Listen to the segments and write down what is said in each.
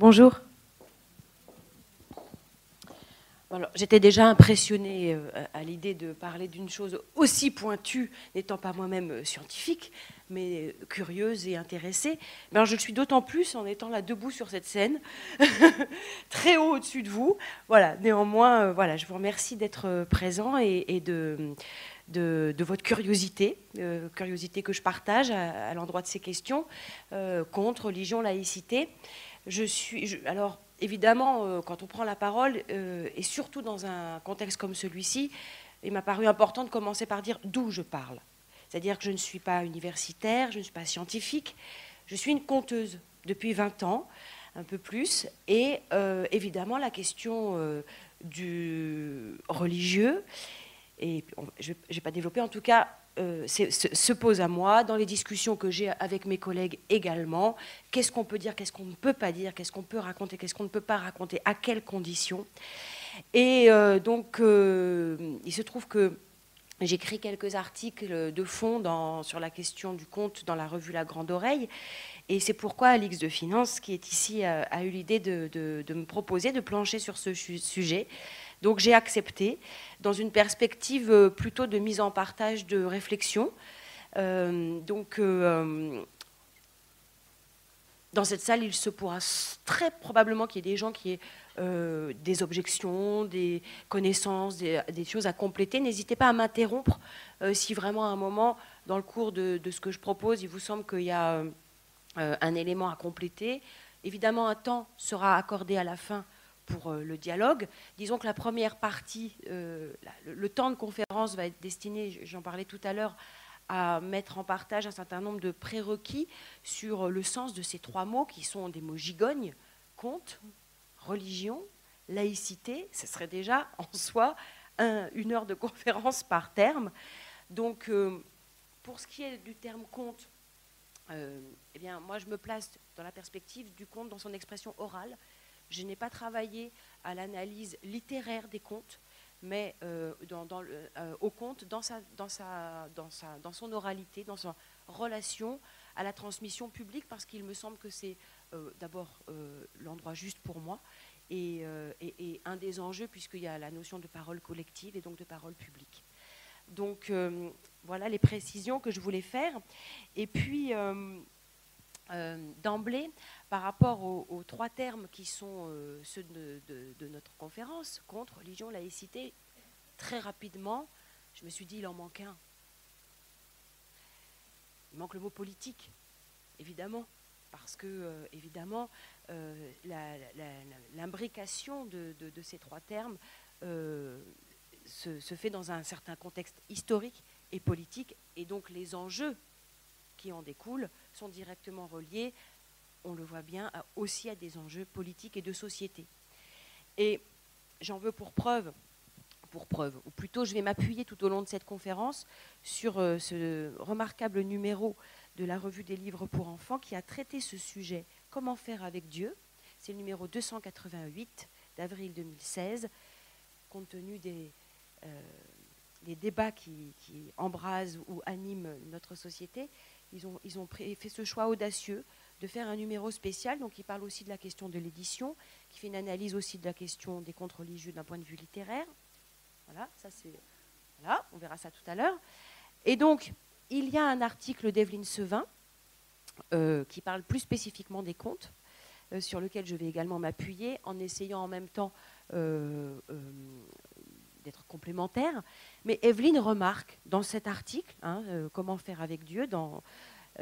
Bonjour. J'étais déjà impressionnée euh, à l'idée de parler d'une chose aussi pointue, n'étant pas moi-même euh, scientifique, mais euh, curieuse et intéressée. Ben, je le suis d'autant plus en étant là debout sur cette scène, très haut au-dessus de vous. Voilà, néanmoins, voilà, je vous remercie d'être présent et, de, de, votre curiosité, curiosité que je partage à, l'endroit de ces questions contre religion, laïcité. Alors, évidemment, euh, quand on prend la parole, euh, et surtout dans un contexte comme celui-ci, il m'a paru important de commencer par dire d'où je parle. C'est-à-dire que je ne suis pas universitaire, je ne suis pas scientifique, je suis une conteuse depuis 20 ans, un peu plus, et euh, évidemment la question du religieux, et je ne vais pas développer, en tout cas, euh, se, pose à moi, dans les discussions que j'ai avec mes collègues également. Qu'est-ce qu'on peut dire, qu'est-ce qu'on ne peut pas dire, qu'est-ce qu'on peut raconter, qu'est-ce qu'on ne peut pas raconter, à quelles conditions. Et euh, donc, euh, il se trouve que j'écris quelques articles de fond sur la question du compte dans la revue La Grande Oreille. Et c'est pourquoi Alix de Finance, qui est ici, a, eu l'idée de, me proposer de plancher sur ce sujet. Donc j'ai accepté, dans une perspective euh, plutôt de mise en partage de réflexion. Euh, donc euh, dans cette salle, il se pourra très probablement qu'il y ait des gens qui aient des objections, des connaissances, des, choses à compléter. N'hésitez pas à m'interrompre si vraiment à un moment, dans le cours de, de, ce que je propose, il vous semble qu'il y a un élément à compléter. Évidemment, un temps sera accordé à la fin pour euh, le dialogue. Disons que la première partie, euh, le, temps de conférence va être destiné, j'en parlais tout à l'heure, à mettre en partage un certain nombre de prérequis sur le sens de ces trois mots qui sont des mots gigognes, compte, religion, laïcité. Ce serait déjà en soi une heure de conférence par terme. Donc, euh, pour ce qui est du terme compte, eh bien, moi, je me place dans la perspective du conte dans son expression orale, je n'ai pas travaillé à l'analyse littéraire des contes, mais euh, euh, au conte dans, sa, dans, sa, dans, sa, dans son oralité, dans sa relation à la transmission publique, parce qu'il me semble que c'est euh, d'abord l'endroit juste pour moi et, et, un des enjeux, puisqu'il y a la notion de parole collective et donc de parole publique. Donc voilà les précisions que je voulais faire. Et puis, d'emblée, par rapport aux, trois termes qui sont euh, ceux de, notre conférence, contre, religion, laïcité, très rapidement, je me suis dit, il en manque un. Il manque le mot politique, évidemment, parce que, euh, évidemment, euh, l'imbrication de, ces trois termes se fait dans un certain contexte historique et politique, et donc les enjeux qui en découlent sont directement reliés on le voit bien, aussi à des enjeux politiques et de société. Et j'en veux pour preuve, pour preuve, ou plutôt je vais m'appuyer tout au long de cette conférence sur euh, ce remarquable numéro de la revue des livres pour enfants qui a traité ce sujet, Comment faire avec Dieu. C'est le numéro 288 d'avril 2016, compte tenu des, euh, débats qui, embrasent ou animent notre société. Ils ont, fait ce choix audacieux de faire un numéro spécial, donc qui parle aussi de la question de l'édition, qui fait une analyse aussi de la question des contes religieux d'un point de vue littéraire. Voilà, ça c'est. Voilà, on verra ça tout à l'heure. Et donc, il y a un article d'Evelyne Sevin euh, qui parle plus spécifiquement des contes, euh, sur lequel je vais également m'appuyer en essayant en même temps euh, d'être complémentaire. Mais Evelyne remarque dans cet article, hein, Comment faire avec Dieu, dans,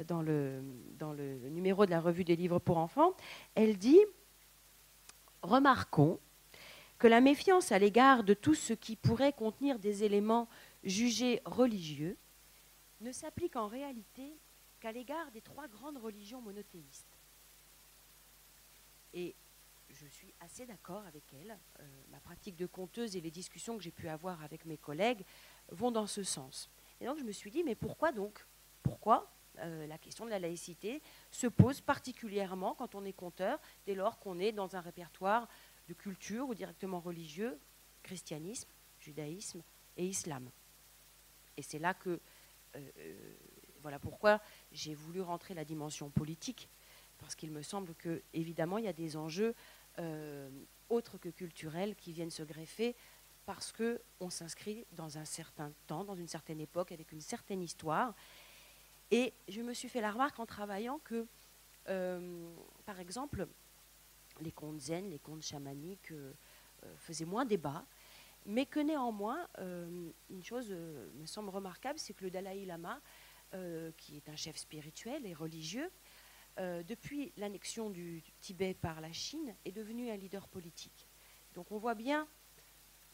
dans le, dans le numéro de la revue des livres pour enfants, elle dit Remarquons que la méfiance à l'égard de tout ce qui pourrait contenir des éléments jugés religieux ne s'applique en réalité qu'à l'égard des trois grandes religions monothéistes. Et je suis assez d'accord avec elle. Euh, ma pratique de conteuse et les discussions que j'ai pu avoir avec mes collègues vont dans ce sens. Et donc je me suis dit, mais pourquoi donc Pourquoi euh, la question de la laïcité se pose particulièrement quand on est conteur, dès lors qu'on est dans un répertoire de culture ou directement religieux, christianisme, judaïsme et islam. Et c'est là que, euh, voilà pourquoi j'ai voulu rentrer la dimension politique, parce qu'il me semble que, évidemment, il y a des enjeux autres que culturels qui viennent se greffer parce qu'on s'inscrit dans un certain temps, dans une certaine époque, avec une certaine histoire. Et je me suis fait la remarque en travaillant que, euh, par exemple, les contes zen, les contes chamaniques euh, faisaient moins débat, mais que néanmoins, une chose me semble remarquable, c'est que le Dalai Lama, qui est un chef spirituel et religieux, euh, depuis l'annexion du Tibet par la Chine, est devenu un leader politique. Donc on voit bien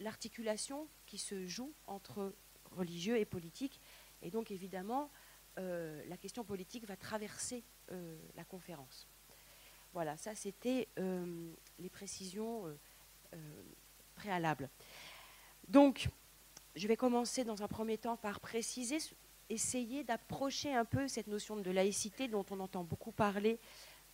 l'articulation qui se joue entre religieux et politique. Et donc évidemment, euh, la question politique va traverser euh, la conférence. Voilà, ça c'était les précisions préalables. Donc, je vais commencer dans un premier temps par préciser essayer d'approcher un peu cette notion de laïcité dont on entend beaucoup parler,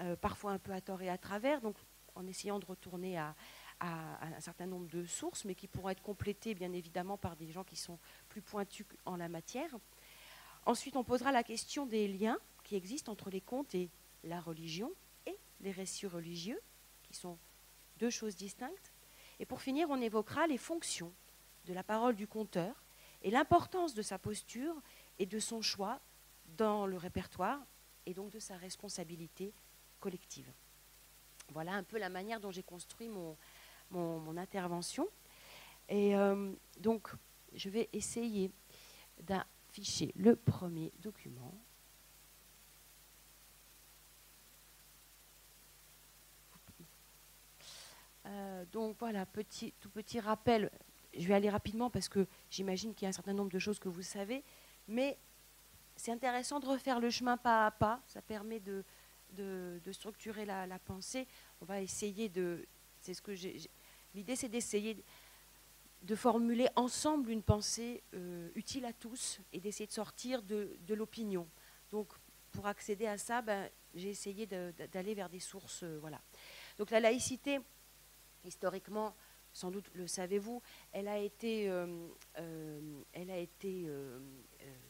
euh, parfois un peu à tort et à travers, donc en essayant de retourner à, un certain nombre de sources, mais qui pourront être complétées bien évidemment par des gens qui sont plus pointus en la matière. Ensuite, on posera la question des liens qui existent entre les contes et la religion et les récits religieux, qui sont deux choses distinctes. Et pour finir, on évoquera les fonctions de la parole du conteur et l'importance de sa posture et de son choix dans le répertoire et donc de sa responsabilité collective. Voilà un peu la manière dont j'ai construit mon, intervention. Et euh, donc, je vais essayer d'afficher le premier document. Euh, donc voilà, petit, tout petit rappel. Je vais aller rapidement parce que j'imagine qu'il y a un certain nombre de choses que vous savez. Mais c'est intéressant de refaire le chemin pas à pas. Ça permet de, de, structurer la, pensée. On va essayer de. C'est ce que j'ai. L'idée, c'est d'essayer de formuler ensemble une pensée euh, utile à tous et d'essayer de sortir de, de l'opinion. Donc, pour accéder à ça, ben, j'ai essayé d'aller vers des sources. Euh, voilà. Donc, la laïcité, historiquement, sans doute le savez-vous, elle a été, euh, été euh,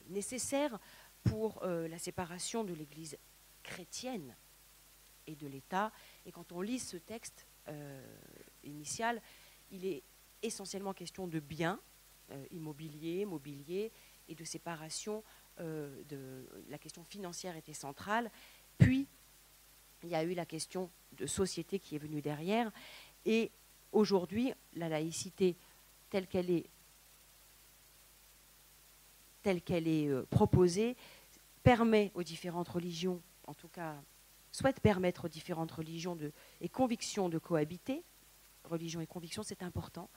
nécessaire pour euh, la séparation de l'Église chrétienne et de l'État. Et quand on lit ce texte euh, initial, il est essentiellement question de biens immobiliers, mobiliers et de séparation. la question financière était centrale. Puis, il y a eu la question de société qui est venue derrière. Aujourd'hui, la laïcité telle qu'elle est euh, proposée, permet aux différentes religions, en tout cas souhaite permettre aux différentes religions et convictions de cohabiter. Religion et conviction, c'est important.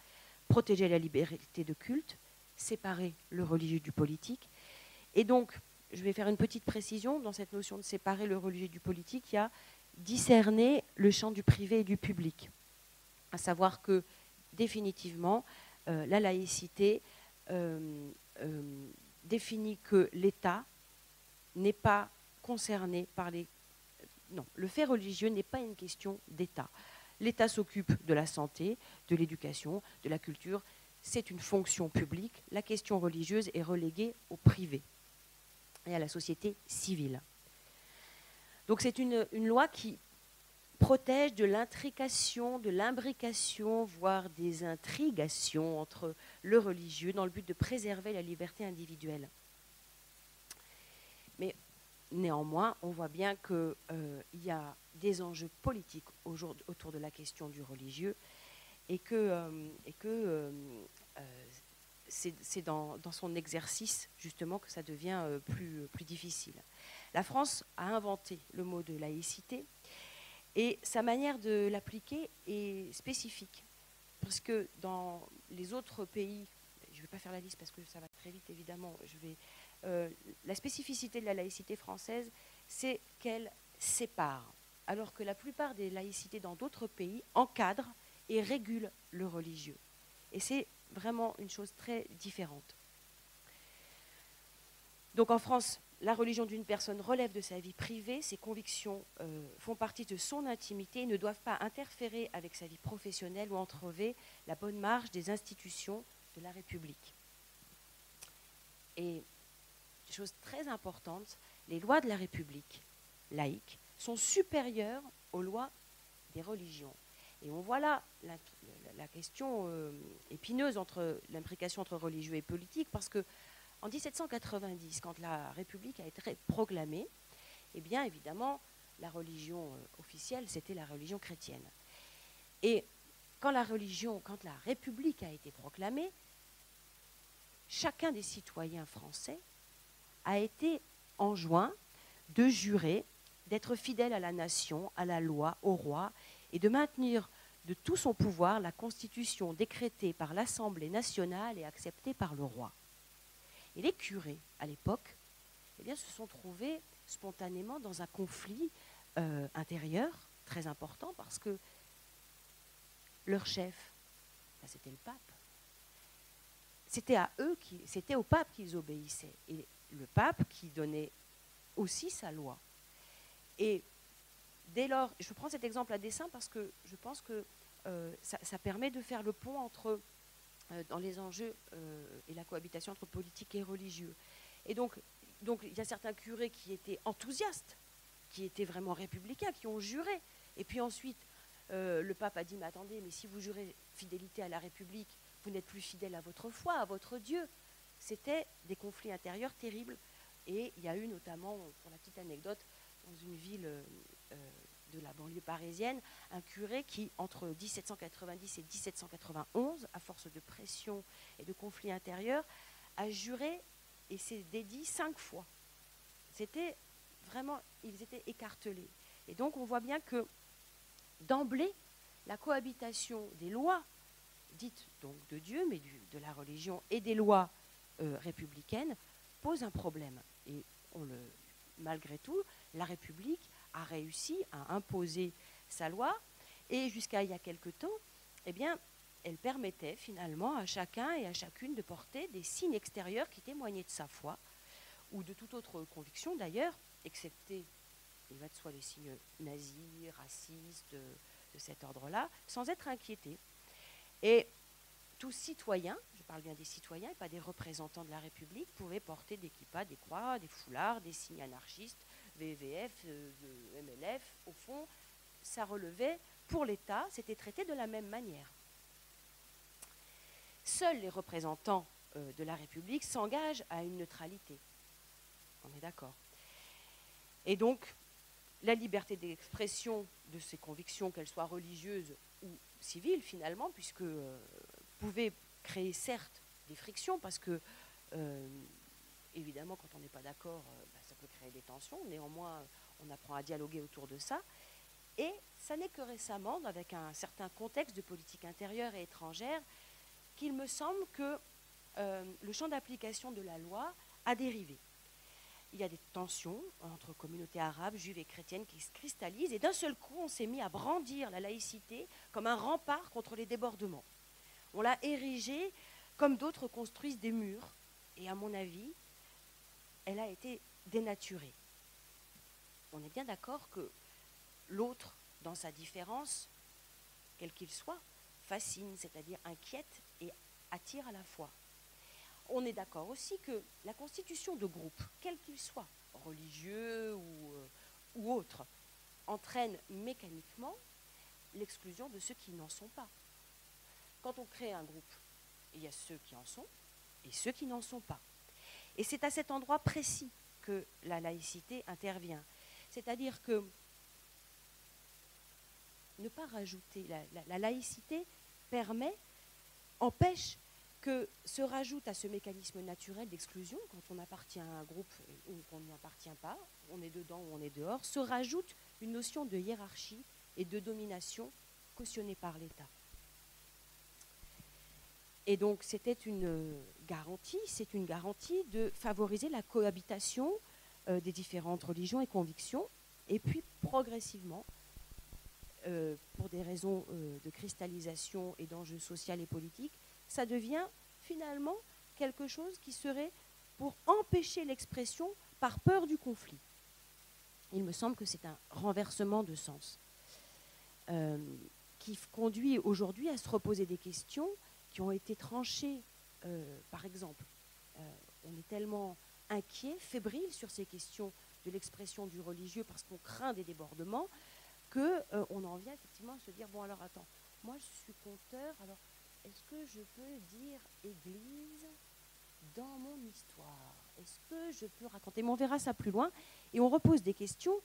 Protéger la liberté de culte, séparer le religieux du politique. Et donc, je vais faire une petite précision dans cette notion de séparer le religieux du politique. Il y a discerner le champ du privé et du public. À savoir que, définitivement, euh, la laïcité euh, définit que l'État n'est pas concerné par les... Non, le fait religieux n'est pas une question d'État. L'État s'occupe de la santé, de l'éducation, de la culture. C'est une fonction publique. La question religieuse est reléguée au privé et à la société civile. Donc c'est une, une, loi qui protège de l'intrication, de l'imbrication, voire des intrigations entre le religieux dans le but de préserver la liberté individuelle. Mais néanmoins, on voit bien qu'il euh, y a des enjeux politiques autour de la question du religieux et que, euh, euh, c'est dans, son exercice justement que ça devient plus difficile. La France a inventé le mot de laïcité et sa manière de l'appliquer est spécifique. Parce que dans les autres pays, je ne vais pas faire la liste parce que ça va très vite évidemment, je vais, euh, la spécificité de la laïcité française, c'est qu'elle sépare. Alors que la plupart des laïcités dans d'autres pays encadrent et régulent le religieux. Et c'est vraiment une chose très différente. Donc en France, la religion d'une personne relève de sa vie privée, ses convictions euh, font partie de son intimité et ne doivent pas interférer avec sa vie professionnelle ou entraver la bonne marche des institutions de la République. Et chose très importante, les lois de la République laïque sont supérieures aux lois des religions. Et on voit là la, question euh, épineuse entre l'imprécation entre religieux et politique, parce que en 1790, quand la République a été proclamée, eh bien évidemment, la religion euh, officielle, c'était la religion chrétienne. Et quand la religion, quand la République a été proclamée, chacun des citoyens français a été enjoint de jurer d'être fidèle à la nation, à la loi, au roi, et de maintenir de tout son pouvoir la constitution décrétée par l'Assemblée nationale et acceptée par le roi. Et les curés, à l'époque, eh se sont trouvés spontanément dans un conflit euh, intérieur très important parce que leur chef, ben, c'était le pape. C'était à eux, c'était au pape qu'ils obéissaient. Et le pape qui donnait aussi sa loi. Et dès lors, je prends cet exemple à dessein parce que je pense que euh, ça, permet de faire le pont entre, dans les enjeux euh, et la cohabitation entre politique et religieux. Et donc, donc, il y a certains curés qui étaient enthousiastes, qui étaient vraiment républicains, qui ont juré. Et puis ensuite, le pape a dit, mais attendez, mais si vous jurez fidélité à la République, vous n'êtes plus fidèle à votre foi, à votre Dieu. C'était des conflits intérieurs terribles. Et il y a eu notamment, pour la petite anecdote, dans une ville de la banlieue parisienne, un curé qui, entre 1790 et 1791, à force de pression et de conflits intérieurs, a juré et s'est dédié cinq fois. C'était vraiment, ils étaient écartelés. Et donc on voit bien que d'emblée, la cohabitation des lois dites donc de Dieu, mais de la religion et des lois euh, républicaines pose un problème. Et on le, malgré tout, la République a réussi à imposer sa loi. Et jusqu'à il y a quelque temps, eh elle permettait finalement à chacun et à chacune de porter des signes extérieurs qui témoignaient de sa foi, ou de toute autre conviction d'ailleurs, excepté, il va de soi, les signes nazis, racistes, de, cet ordre-là, sans être inquiété. Et tout citoyen, je parle bien des citoyens et pas des représentants de la République, pouvait porter des kippas, des croix, des foulards, des signes anarchistes, VVF, euh, MLF, au fond, ça relevait pour l'État, c'était traité de la même manière. Seuls les représentants euh, de la République s'engagent à une neutralité. On est d'accord. Et donc, la liberté d'expression de ces convictions, qu'elles soient religieuses ou civiles finalement, puisque euh, pouvait créer certes des frictions, parce que évidemment, quand on n'est pas d'accord, bah, créer des tensions. Néanmoins, on apprend à dialoguer autour de ça. Et ça n'est que récemment, avec un certain contexte de politique intérieure et étrangère, qu'il me semble que euh, le champ d'application de la loi a dérivé. Il y a des tensions entre communautés arabes, juives et chrétiennes qui se cristallisent, et d'un seul coup, on s'est mis à brandir la laïcité comme un rempart contre les débordements. On l'a érigée comme d'autres construisent des murs, et à mon avis, elle a été dénaturé. On est bien d'accord que l'autre, dans sa différence, quel qu'il soit, fascine, c'est-à-dire inquiète et attire à la fois. On est d'accord aussi que la constitution de groupe, quel qu'il soit, religieux ou, euh, ou autre, entraîne mécaniquement l'exclusion de ceux qui n'en sont pas. Quand on crée un groupe, il y a ceux qui en sont et ceux qui n'en sont pas. Et c'est à cet endroit précis que la laïcité intervient. C'est-à-dire que ne pas rajouter, la, laïcité permet, empêche que se rajoute à ce mécanisme naturel d'exclusion, quand on appartient à un groupe ou qu'on n'y appartient pas, on est dedans ou on est dehors, se rajoute une notion de hiérarchie et de domination cautionnée par l'État. Et donc c'était une garantie, c'est une garantie de favoriser la cohabitation euh, des différentes religions et convictions, et puis progressivement, euh, pour des raisons euh, de cristallisation et d'enjeux sociaux et politiques, ça devient finalement quelque chose qui serait pour empêcher l'expression par peur du conflit. Il me semble que c'est un renversement de sens qui conduit aujourd'hui à se reposer des questions qui ont été tranchées, par exemple. on est tellement inquiet, fébrile sur ces questions de l'expression du religieux parce qu'on craint des débordements, qu'on euh, on en vient effectivement à se dire, bon alors attends, moi je suis conteur, alors est-ce que je peux dire Église dans mon histoire? Est-ce que je peux raconter? Mais on verra ça plus loin. Et on repose des questions,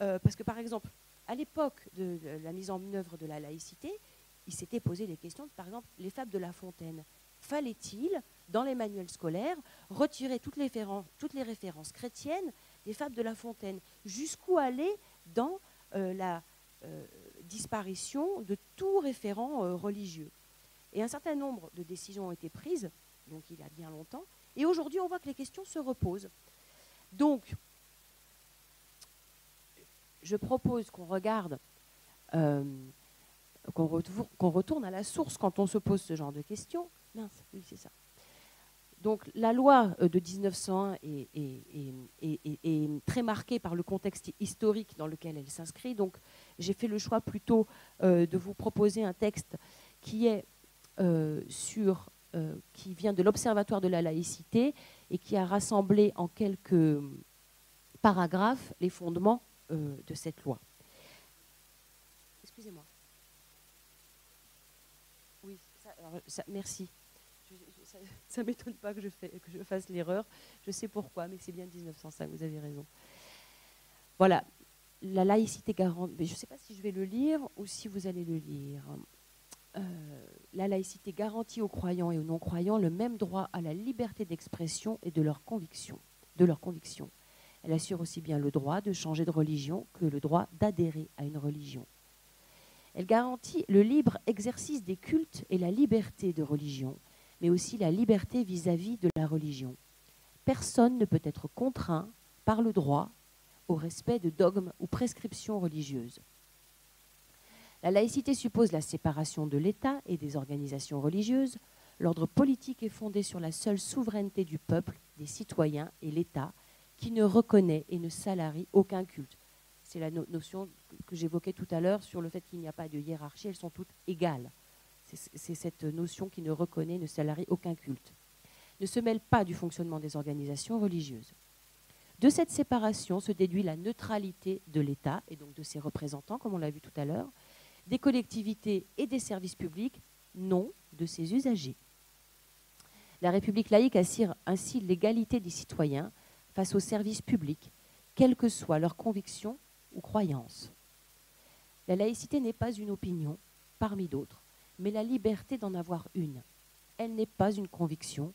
euh, parce que par exemple, à l'époque de la mise en œuvre de la laïcité, il s'était posé des questions, par exemple, les fables de La Fontaine. Fallait-il, dans les manuels scolaires, retirer toutes les, références chrétiennes des fables de La Fontaine Jusqu'où aller dans euh, la euh, disparition de tout référent religieux? Et un certain nombre de décisions ont été prises donc il y a bien longtemps. Et aujourd'hui, on voit que les questions se reposent. Donc, je propose qu'on regarde, euh, qu'on retourne à la source quand on se pose ce genre de questions. Mince, oui, c'est ça. Donc la loi euh, de 1901 est, très marquée par le contexte historique dans lequel elle s'inscrit. Donc j'ai fait le choix plutôt euh, de vous proposer un texte qui est sur euh, qui vient de l'Observatoire de la laïcité et qui a rassemblé en quelques paragraphes les fondements de cette loi. Excusez-moi. Merci. ça ne m'étonne pas que je, fasse l'erreur. Je sais pourquoi, mais c'est bien 1905, vous avez raison. Voilà, la laïcité garante. Je ne sais pas si je vais le lire ou si vous allez le lire. Euh, la laïcité garantit aux croyants et aux non-croyants le même droit à la liberté d'expression et de. De leur conviction. Elle assure aussi bien le droit de changer de religion que le droit d'adhérer à une religion. Elle garantit le libre exercice des cultes et la liberté de religion, mais aussi la liberté vis-à-vis -vis de la religion. Personne ne peut être contraint par le droit au respect de dogmes ou prescriptions religieuses. La laïcité suppose la séparation de l'État et des organisations religieuses. L'ordre politique est fondé sur la seule souveraineté du peuple, des citoyens et l'État, qui ne reconnaît et ne salarie aucun culte. C'est la notion que j'évoquais tout à l'heure sur le fait qu'il n'y a pas de hiérarchie, elles sont toutes égales. C'est cette notion qui ne reconnaît, ne salarie aucun culte. Ne se mêle pas du fonctionnement des organisations religieuses. De cette séparation se déduit la neutralité de l'État et donc de ses représentants, comme on l'a vu tout à l'heure, des collectivités et des services publics, non de ses usagers. La République laïque assure ainsi l'égalité des citoyens face aux services publics, quelles que soient leurs convictions La laïcité n'est pas une opinion parmi d'autres, mais la liberté d'en avoir une. Elle n'est pas une conviction,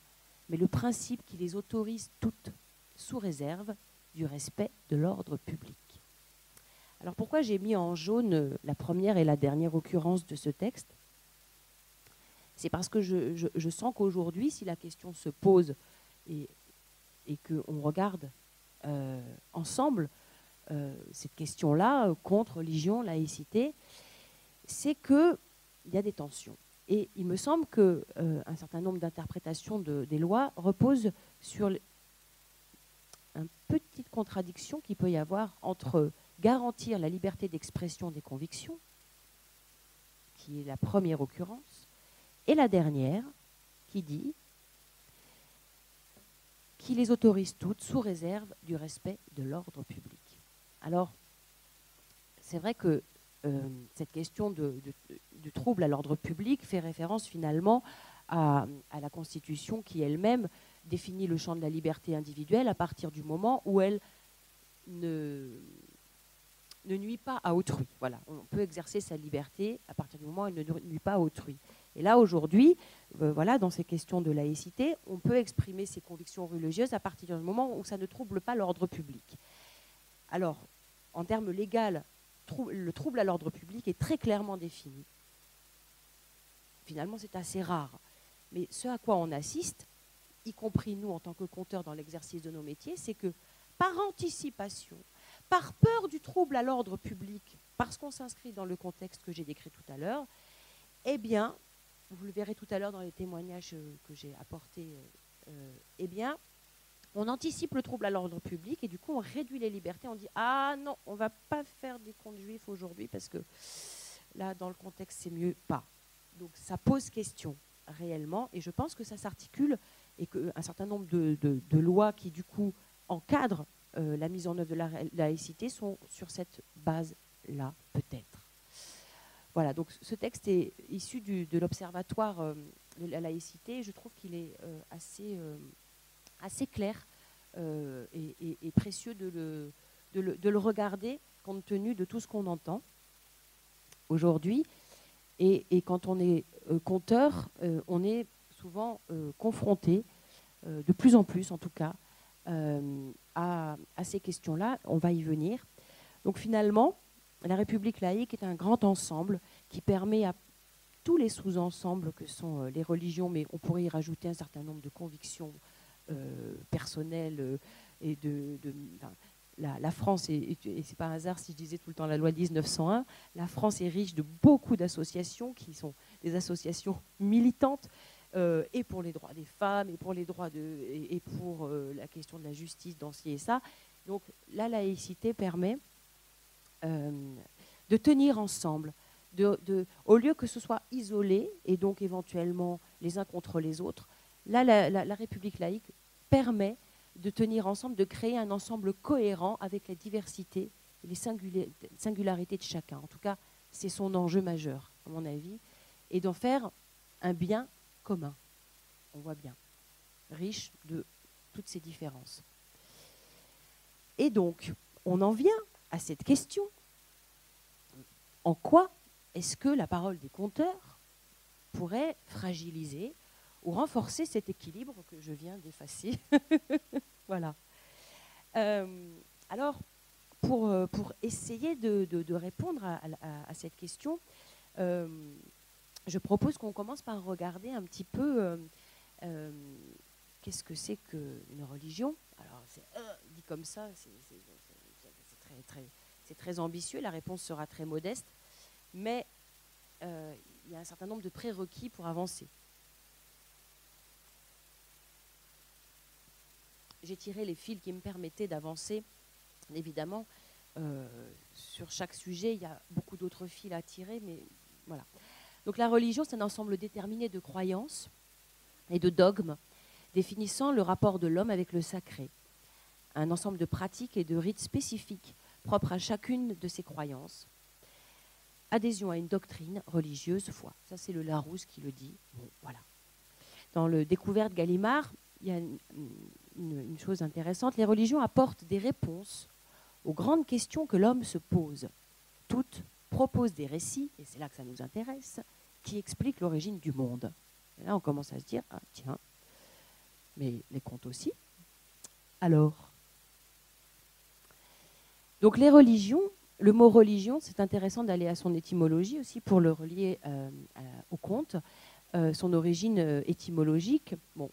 mais le principe qui les autorise toutes, sous réserve du respect de l'ordre public. Alors pourquoi j'ai mis en jaune la première et la dernière occurrence de ce texte? C'est parce que je, sens qu'aujourd'hui, si la question se pose et, qu'on regarde euh, ensemble cette question-là, contre religion, laïcité, c'est qu'il y a des tensions. Et il me semble qu'un certain nombre d'interprétations des lois reposent sur une petite contradiction qu'il peut y avoir entre garantir la liberté d'expression des convictions, qui est la première occurrence, et la dernière, qui dit qui les autorise toutes sous réserve du respect de l'ordre public. Alors, c'est vrai que euh, cette question de, trouble à l'ordre public fait référence finalement à, la Constitution qui elle-même définit le champ de la liberté individuelle à partir du moment où elle ne, ne nuit pas à autrui. Voilà, on peut exercer sa liberté à partir du moment où elle ne nuit pas à autrui. Et là, aujourd'hui, euh, voilà, dans ces questions de laïcité, on peut exprimer ses convictions religieuses à partir du moment où ça ne trouble pas l'ordre public. Alors, en termes légaux, le trouble à l'ordre public est très clairement défini. Finalement, c'est assez rare. Mais ce à quoi on assiste, y compris nous en tant que compteurs dans l'exercice de nos métiers, c'est que par anticipation, par peur du trouble à l'ordre public, parce qu'on s'inscrit dans le contexte que j'ai décrit tout à l'heure, eh bien, vous le verrez tout à l'heure dans les témoignages euh, que j'ai apportés, euh, euh, eh bien, on anticipe le trouble à l'ordre public et du coup on réduit les libertés. On dit ah non, on va pas faire des comptes juifs aujourd'hui parce que là dans le contexte c'est mieux pas. Donc ça pose question réellement et je pense que ça s'articule et qu'un certain nombre de, lois qui du coup encadrent la mise en œuvre de la laïcité sont sur cette base-là, peut-être. Voilà, donc ce texte est issu de l'Observatoire de la laïcité. Je trouve qu'il est assez, assez clair et, précieux de le, de le, regarder compte tenu de tout ce qu'on entend aujourd'hui. Et, quand on est euh, conteur, euh, on est souvent euh, confronté, de plus en plus en tout cas, à, ces questions-là. On va y venir. Donc finalement, la République laïque est un grand ensemble qui permet à tous les sous-ensembles que sont les religions, mais on pourrait y rajouter un certain nombre de convictions personnelles et de, la, France, et, c'est pas un hasard si je disais tout le temps la loi 1901, la France est riche de beaucoup d'associations qui sont des associations militantes euh, et pour les droits des femmes et pour les droits de et, pour euh, la question de la justice dans ci et ça. Donc la laïcité permet euh, de tenir ensemble, de, au lieu que ce soit isolé et donc éventuellement les uns contre les autres. Là, la République laïque permet de tenir ensemble, de créer un ensemble cohérent avec la diversité et les singularités de chacun. En tout cas, c'est son enjeu majeur, à mon avis, et d'en faire un bien commun. On voit bien, riche de toutes ces différences. Et donc, on en vient à cette question. En quoi est-ce que la parole des conteurs pourrait fragiliser ou renforcer cet équilibre que je viens d'effacer. voilà. Euh, alors, pour, euh, pour essayer de, de, répondre à, cette question, euh, je propose qu'on commence par regarder un petit peu qu'est-ce que c'est qu'une religion? Alors, c'est dit comme ça, c'est très, très, très ambitieux, la réponse sera très modeste, mais il y a un certain nombre de prérequis pour avancer. J'ai tiré les fils qui me permettaient d'avancer. Évidemment, euh, sur chaque sujet, il y a beaucoup d'autres fils à tirer, mais voilà. Donc la religion, c'est un ensemble déterminé de croyances et de dogmes définissant le rapport de l'homme avec le sacré. Un ensemble de pratiques et de rites spécifiques propres à chacune de ces croyances. Adhésion à une doctrine religieuse, foi. Ça, c'est le Larousse qui le dit. voilà. Dans le Découverte Gallimard, il y a une, chose intéressante, les religions apportent des réponses aux grandes questions que l'homme se pose. Toutes proposent des récits, et c'est là que ça nous intéresse, qui expliquent l'origine du monde. Et là, on commence à se dire, ah tiens, mais les contes aussi. Alors Donc les religions, le mot religion, c'est intéressant d'aller à son étymologie aussi pour le relier euh, au conte. Euh, son origine euh, étymologique, bon,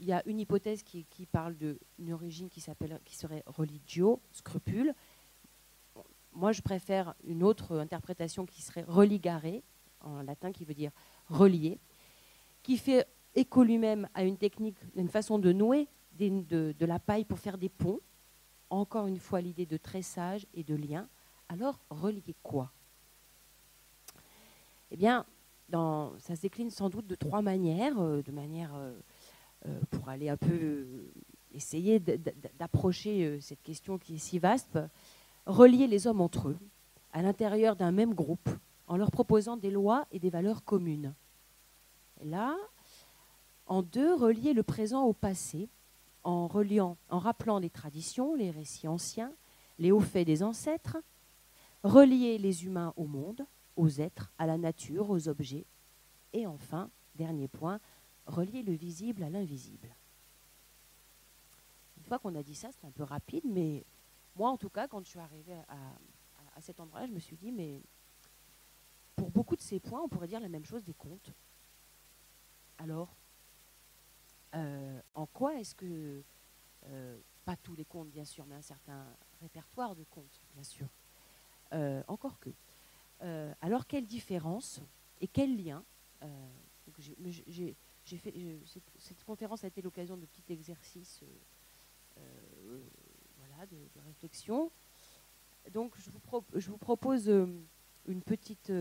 il y a une hypothèse qui, parle d'une origine qui, qui serait religio, scrupule. Moi, je préfère une autre interprétation qui serait religare, en latin, qui veut dire relier, qui fait écho lui-même à une technique, une façon de nouer de, la paille pour faire des ponts. Encore une fois, l'idée de tressage et de lien. Alors, relier quoi? Eh bien, ça se décline sans doute de trois manières, euh, de manière euh, pour aller un peu euh, essayer d'approcher euh, cette question qui est si vaste, relier les hommes entre eux à l'intérieur d'un même groupe en leur proposant des lois et des valeurs communes. là, en deux, relier le présent au passé en en rappelant les traditions, les récits anciens, les hauts faits des ancêtres, relier les humains au monde, aux êtres, à la nature, aux objets, et enfin, dernier point, relier le visible à l'invisible. Une fois qu'on a dit ça, c'est un peu rapide, mais moi, en tout cas, quand je suis arrivée à, cet endroit, je me suis dit, mais pour beaucoup de ces points, on pourrait dire la même chose des contes. Alors, euh, en quoi est-ce que, euh, pas tous les contes bien sûr, mais un certain répertoire de contes, bien sûr, euh, encore que. alors, quelle différence et quel lien j'ai cette, conférence a été l'occasion de petits exercices euh, euh, voilà, de, réflexion. Donc, je vous, propose euh, une petite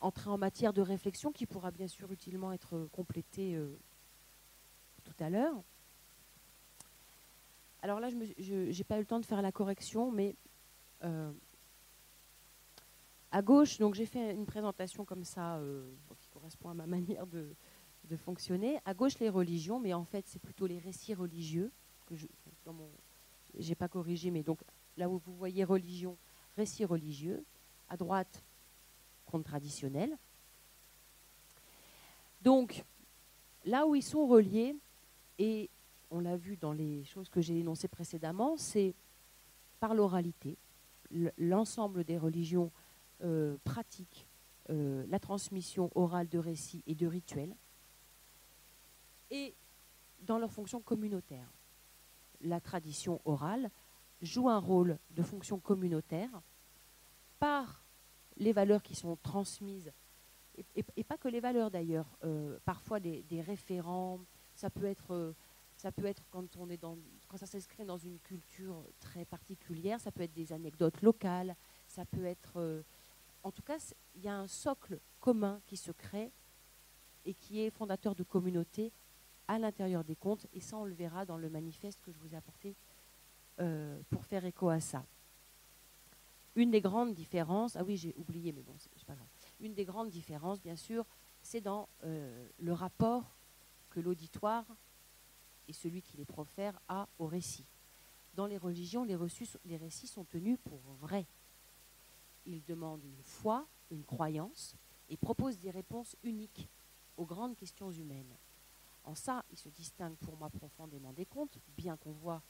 entrée en matière de réflexion qui pourra bien sûr utilement être complétée tout à l'heure. Alors là, je n'ai pas eu le temps de faire la correction, mais à gauche, donc j'ai fait une présentation comme ça, qui correspond à ma manière de, fonctionner. À gauche, les religions, mais en fait, c'est plutôt les récits religieux que je n'ai pas corrigé, mais donc là où vous voyez religion, récits religieux. À droite, contes traditionnels. Donc, là où ils sont reliés, et on l'a vu dans les choses que j'ai énoncées précédemment, c'est par l'oralité. L'ensemble des religions euh, pratiquent euh, la transmission orale de récits et de rituels, et dans leur fonction communautaire. La tradition orale joue un rôle de fonction communautaire par les valeurs qui sont transmises, et, pas que les valeurs d'ailleurs, euh, parfois des, référents, ça peut être, euh, ça peut être quand, on est dans, quand ça s'inscrit dans une culture très particulière, ça peut être des anecdotes locales, ça peut être... Euh, en tout cas, il y a un socle commun qui se crée et qui est fondateur de communauté à l'intérieur des contes, et ça on le verra dans le manifeste que je vous ai apporté pour faire écho à ça. Une des grandes différences, ah oui, j'ai oublié, mais bon, c'est pas grave. Une des grandes différences, bien sûr, c'est dans euh, le rapport que l'auditoire et celui qui les profère a au récit. Dans les religions, les récits sont tenus pour vrais. Ils demandent une foi, une croyance, et proposent des réponses uniques aux grandes questions humaines. En ça, ils se distinguent pour moi profondément des contes, bien qu'on voit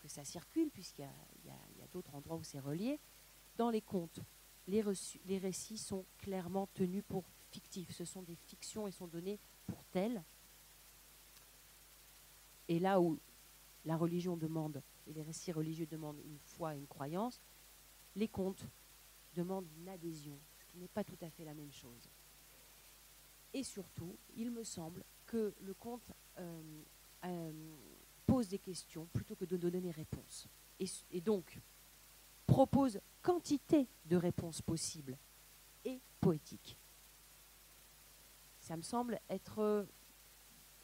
que ça circule, puisqu'il y a, d'autres endroits où c'est relié, dans les contes, les, récits sont clairement tenus pour fictifs. Ce sont des fictions et sont donnés pour tels. Et là où la religion demande, et les récits religieux demandent une foi et une croyance, les contes demandent une adhésion, ce qui n'est pas tout à fait la même chose. Et surtout, il me semble que le conte euh, euh, pose des questions plutôt que de donner des réponses. et donc, propose quantité de réponses possibles et poétiques. Ça me semble être... Euh,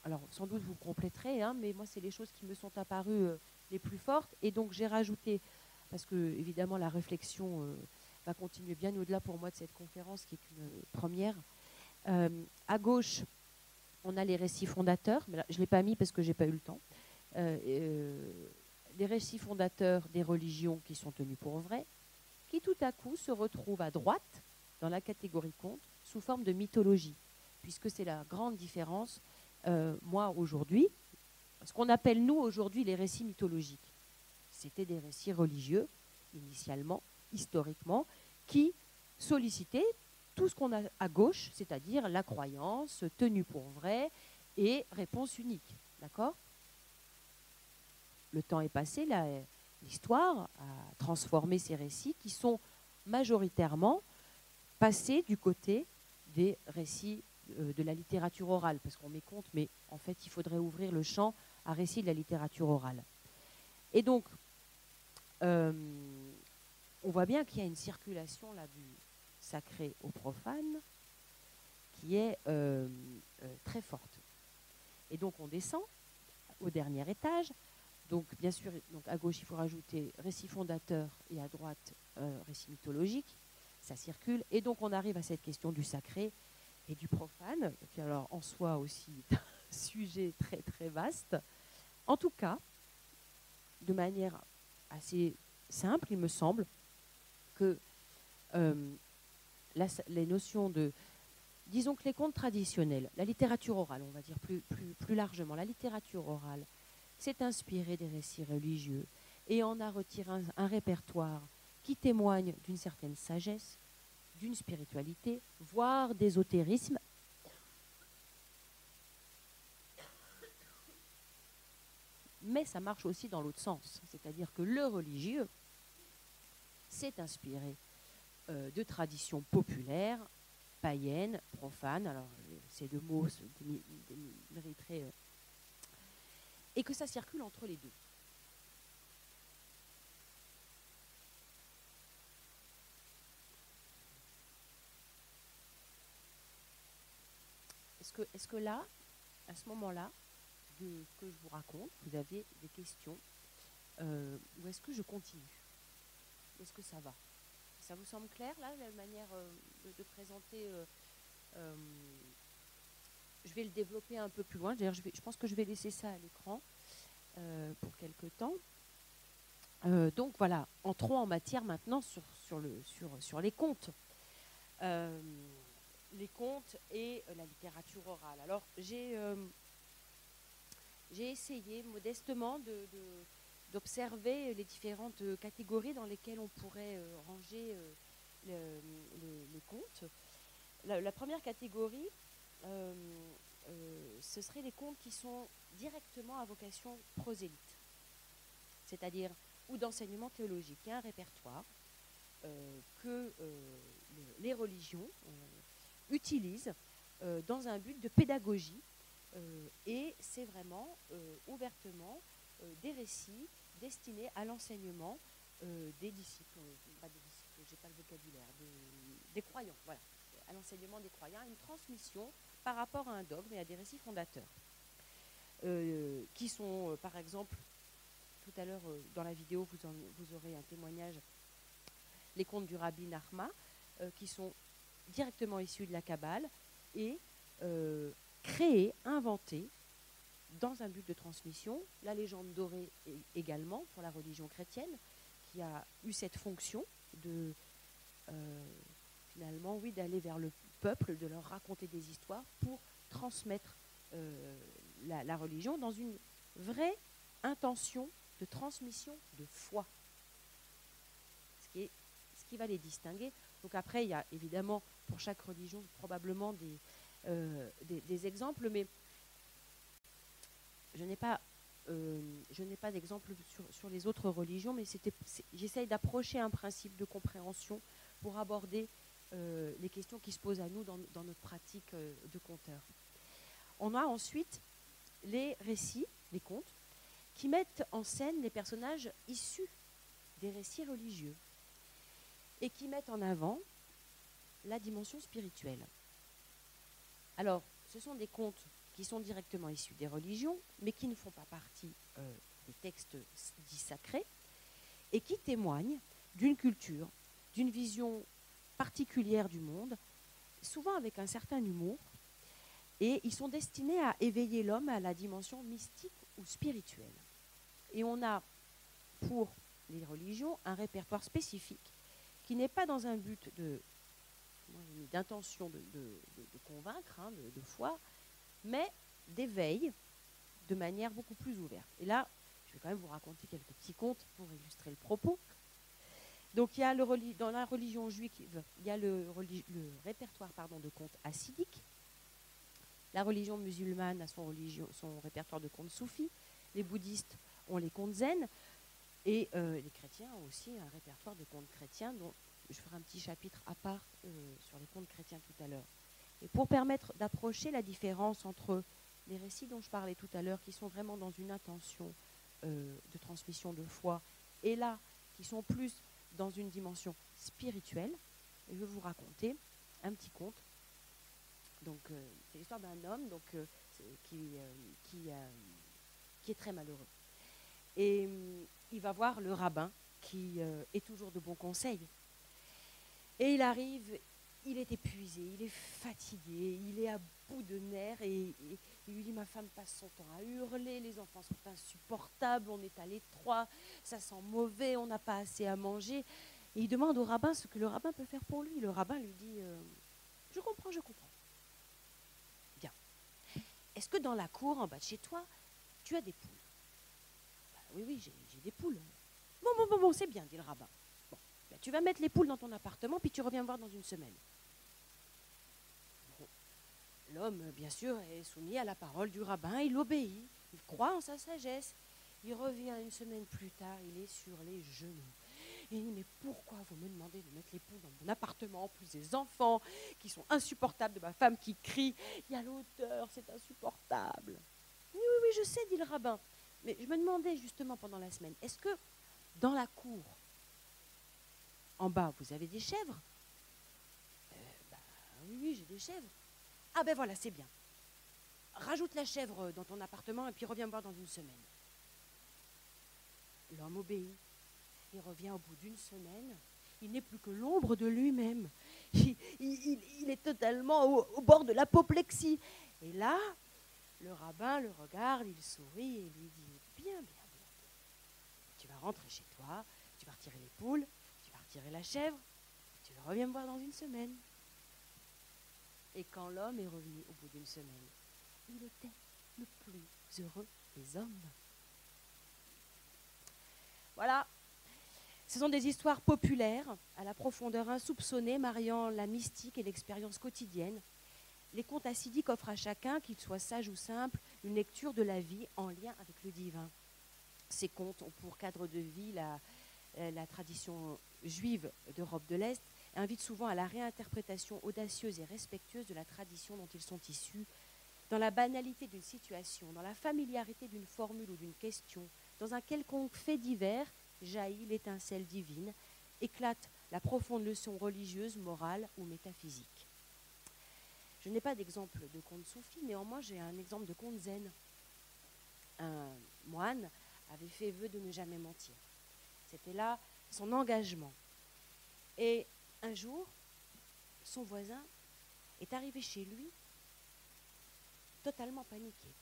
alors sans doute vous compléterez, hein, mais moi c'est les choses qui me sont apparues les plus fortes. Et donc j'ai rajouté, parce que évidemment la réflexion va continuer bien au-delà pour moi de cette conférence qui est une première. à gauche, on a les récits fondateurs, mais je ne l'ai pas mis parce que je n'ai pas eu le temps les récits fondateurs des religions qui sont tenus pour vrais, qui tout à coup se retrouvent à droite dans la catégorie conte sous forme de mythologie, puisque c'est la grande différence, euh, moi aujourd'hui, ce qu'on appelle nous aujourd'hui les récits mythologiques. C'était des récits religieux, initialement, historiquement, qui sollicitaient tout ce qu'on a à gauche, c'est-à-dire la croyance tenue pour vrai et réponse unique. D'accord? Le temps est passé, l'histoire a transformé ces récits qui sont majoritairement passés du côté des récits euh, de la littérature orale, parce qu'on met compte, mais en fait, il faudrait ouvrir le champ à récits de la littérature orale. Et donc, euh, on voit bien qu'il y a une circulation là du sacré au profane qui est euh, très forte. Et donc, on descend au dernier étage donc, bien sûr, donc à gauche, il faut rajouter récit fondateur et à droite, euh, récit mythologique. Ça circule. Et donc, on arrive à cette question du sacré et du profane, qui alors en soi aussi est un sujet très très vaste. En tout cas, de manière assez simple, il me semble que les notions de... Disons que les contes traditionnels, la littérature orale, on va dire plus, plus, plus largement, la littérature orale, s'est inspiré des récits religieux et en a retiré un, répertoire qui témoigne d'une certaine sagesse, d'une spiritualité, voire d'ésotérisme. Mais ça marche aussi dans l'autre sens, c'est-à-dire que le religieux s'est inspiré euh, de traditions populaires, païennes, profanes. Alors, ces deux mots mériteraient euh, et que ça circule entre les deux. Est-ce que, est que là, à ce moment-là, de ce que je vous raconte, vous avez des questions euh, ou est-ce que je continue? Est-ce que ça va? Ça vous semble clair, là, la manière euh, de, présenter Je vais le développer un peu plus loin. D'ailleurs, je, pense que je vais laisser ça à l'écran pour quelque temps. donc voilà, entrons en matière maintenant sur, sur, le, sur, sur les contes les contes et la littérature orale. Alors, j'ai essayé modestement d'observer les différentes catégories dans lesquelles on pourrait euh, ranger euh, les, contes. La, première catégorie, euh, ce serait les contes qui sont directement à vocation prosélyte, c'est-à-dire ou d'enseignement théologique. Il y a un répertoire que les religions utilisent dans un but de pédagogie euh, et c'est vraiment euh, ouvertement euh, des récits destinés à l'enseignement des disciples, pas des disciples, j'ai pas le vocabulaire, des, croyants, voilà, à l'enseignement des croyants, une transmission par rapport à un dogme et à des récits fondateurs, qui sont par exemple, tout à l'heure dans la vidéo vous, aurez un témoignage, les contes du rabbi Narma, qui sont directement issus de la Kabbale et créé, inventé, dans un but de transmission, la légende dorée également pour la religion chrétienne, qui a eu cette fonction de euh, finalement, oui, d'aller vers le peuple, de leur raconter des histoires pour transmettre euh, la, religion dans une vraie intention de transmission de foi. Ce qui, va les distinguer. Donc après, il y a évidemment pour chaque religion probablement des, euh, des, exemples, mais je n'ai pas, euh, pas d'exemple sur, les autres religions, mais j'essaye d'approcher un principe de compréhension pour aborder euh, les questions qui se posent à nous dans, notre pratique de conteur. On a ensuite les récits, les contes, qui mettent en scène les personnages issus des récits religieux et qui mettent en avant la dimension spirituelle. Alors, ce sont des contes qui sont directement issus des religions, mais qui ne font pas partie euh, des textes dits sacrés, et qui témoignent d'une culture, d'une vision particulière du monde, souvent avec un certain humour, et ils sont destinés à éveiller l'homme à la dimension mystique ou spirituelle. Et on a, pour les religions, un répertoire spécifique qui n'est pas dans un but de d'intention de, convaincre, hein, de, foi, mais d'éveil de manière beaucoup plus ouverte. Et là, je vais quand même vous raconter quelques petits contes pour illustrer le propos. Donc, il y a le, dans la religion juive, il y a le, répertoire de contes assidiques. La religion musulmane a son répertoire de contes soufis. Les bouddhistes ont les contes zen. Et euh, les chrétiens ont aussi un répertoire de contes chrétiens dont je ferai un petit chapitre à part euh, sur les contes chrétiens tout à l'heure. Et pour permettre d'approcher la différence entre les récits dont je parlais tout à l'heure, qui sont vraiment dans une intention euh, de transmission de foi, et là, qui sont plus dans une dimension spirituelle, je vais vous raconter un petit conte. Donc, euh, c'est l'histoire d'un homme donc, qui, qui, qui, est très malheureux. Et il va voir le rabbin qui est toujours de bons conseils et il arrive, il est épuisé, il est fatigué, il est à bout de nerfs et, il lui dit Ma femme passe son temps à hurler, les enfants sont insupportables, on est à l'étroit, ça sent mauvais, on n'a pas assez à manger. Et il demande au rabbin ce que le rabbin peut faire pour lui. Le rabbin lui dit euh, Je comprends, je comprends. Bien. Est-ce que dans la cour, en bas de chez toi, tu as des poules? Bah Oui, oui, j'ai des poules. Bon, bon, bon, bon, c'est bien, dit le rabbin. Ben, tu vas mettre les poules dans ton appartement, puis tu reviens me voir dans une semaine. L'homme, bien sûr, est soumis à la parole du rabbin, il obéit, il croit en sa sagesse. Il revient une semaine plus tard, il est sur les genoux. il dit, mais pourquoi vous me demandez de mettre les poules dans mon appartement, plus des enfants qui sont insupportables, de ma femme qui crie, il y a l'odeur, c'est insupportable. Oui, oui, oui, je sais, dit le rabbin. Mais je me demandais justement pendant la semaine, est-ce que dans la cour, en bas, vous avez des chèvres? Euh, bah, Oui, oui, j'ai des chèvres. Ah ben voilà, c'est bien. Rajoute la chèvre dans ton appartement et puis reviens me voir dans une semaine. L'homme obéit. Il revient au bout d'une semaine. Il n'est plus que l'ombre de lui-même. Il, est totalement au, bord de l'apoplexie. Et là, le rabbin le regarde, il sourit et lui dit Bien, bien, bien. Tu vas rentrer chez toi, tu vas retirer les poules, tu vas retirer la chèvre, tu reviens me voir dans une semaine. Et quand l'homme est revenu au bout d'une semaine, il était le plus heureux des hommes. Voilà. Ce sont des histoires populaires, à la profondeur insoupçonnée, mariant la mystique et l'expérience quotidienne. Les contes acidiques offrent à chacun, qu'il soit sage ou simple, une lecture de la vie en lien avec le divin. Ces contes ont pour cadre de vie la, la tradition juive d'Europe de l'Est invitent souvent à la réinterprétation audacieuse et respectueuse de la tradition dont ils sont issus, dans la banalité d'une situation, dans la familiarité d'une formule ou d'une question, dans un quelconque fait divers, jaillit l'étincelle divine, éclate la profonde leçon religieuse, morale ou métaphysique. Je n'ai pas d'exemple de conte soufi, néanmoins j'ai un exemple de conte zen. Un moine avait fait vœu de ne jamais mentir. C'était là son engagement. Et un jour, son voisin est arrivé chez lui totalement paniqué.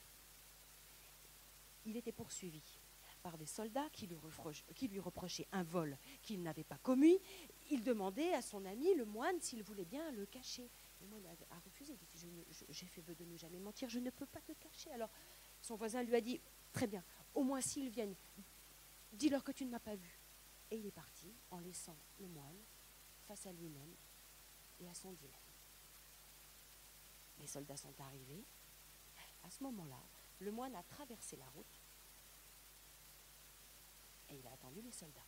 Il était poursuivi par des soldats qui lui, reprochaient, un vol qu'il n'avait pas commis. Il demandait à son ami, le moine, s'il voulait bien le cacher. Le moine a, refusé. Il dit J'ai fait vœu de ne jamais mentir, je ne peux pas te cacher. Alors son voisin lui a dit Très bien, au moins s'ils viennent, dis-leur que tu ne m'as pas vu. Et il est parti en laissant le moine face à lui-même et à son dilemme. Les soldats sont arrivés. À ce moment-là, le moine a traversé la route et il a attendu les soldats.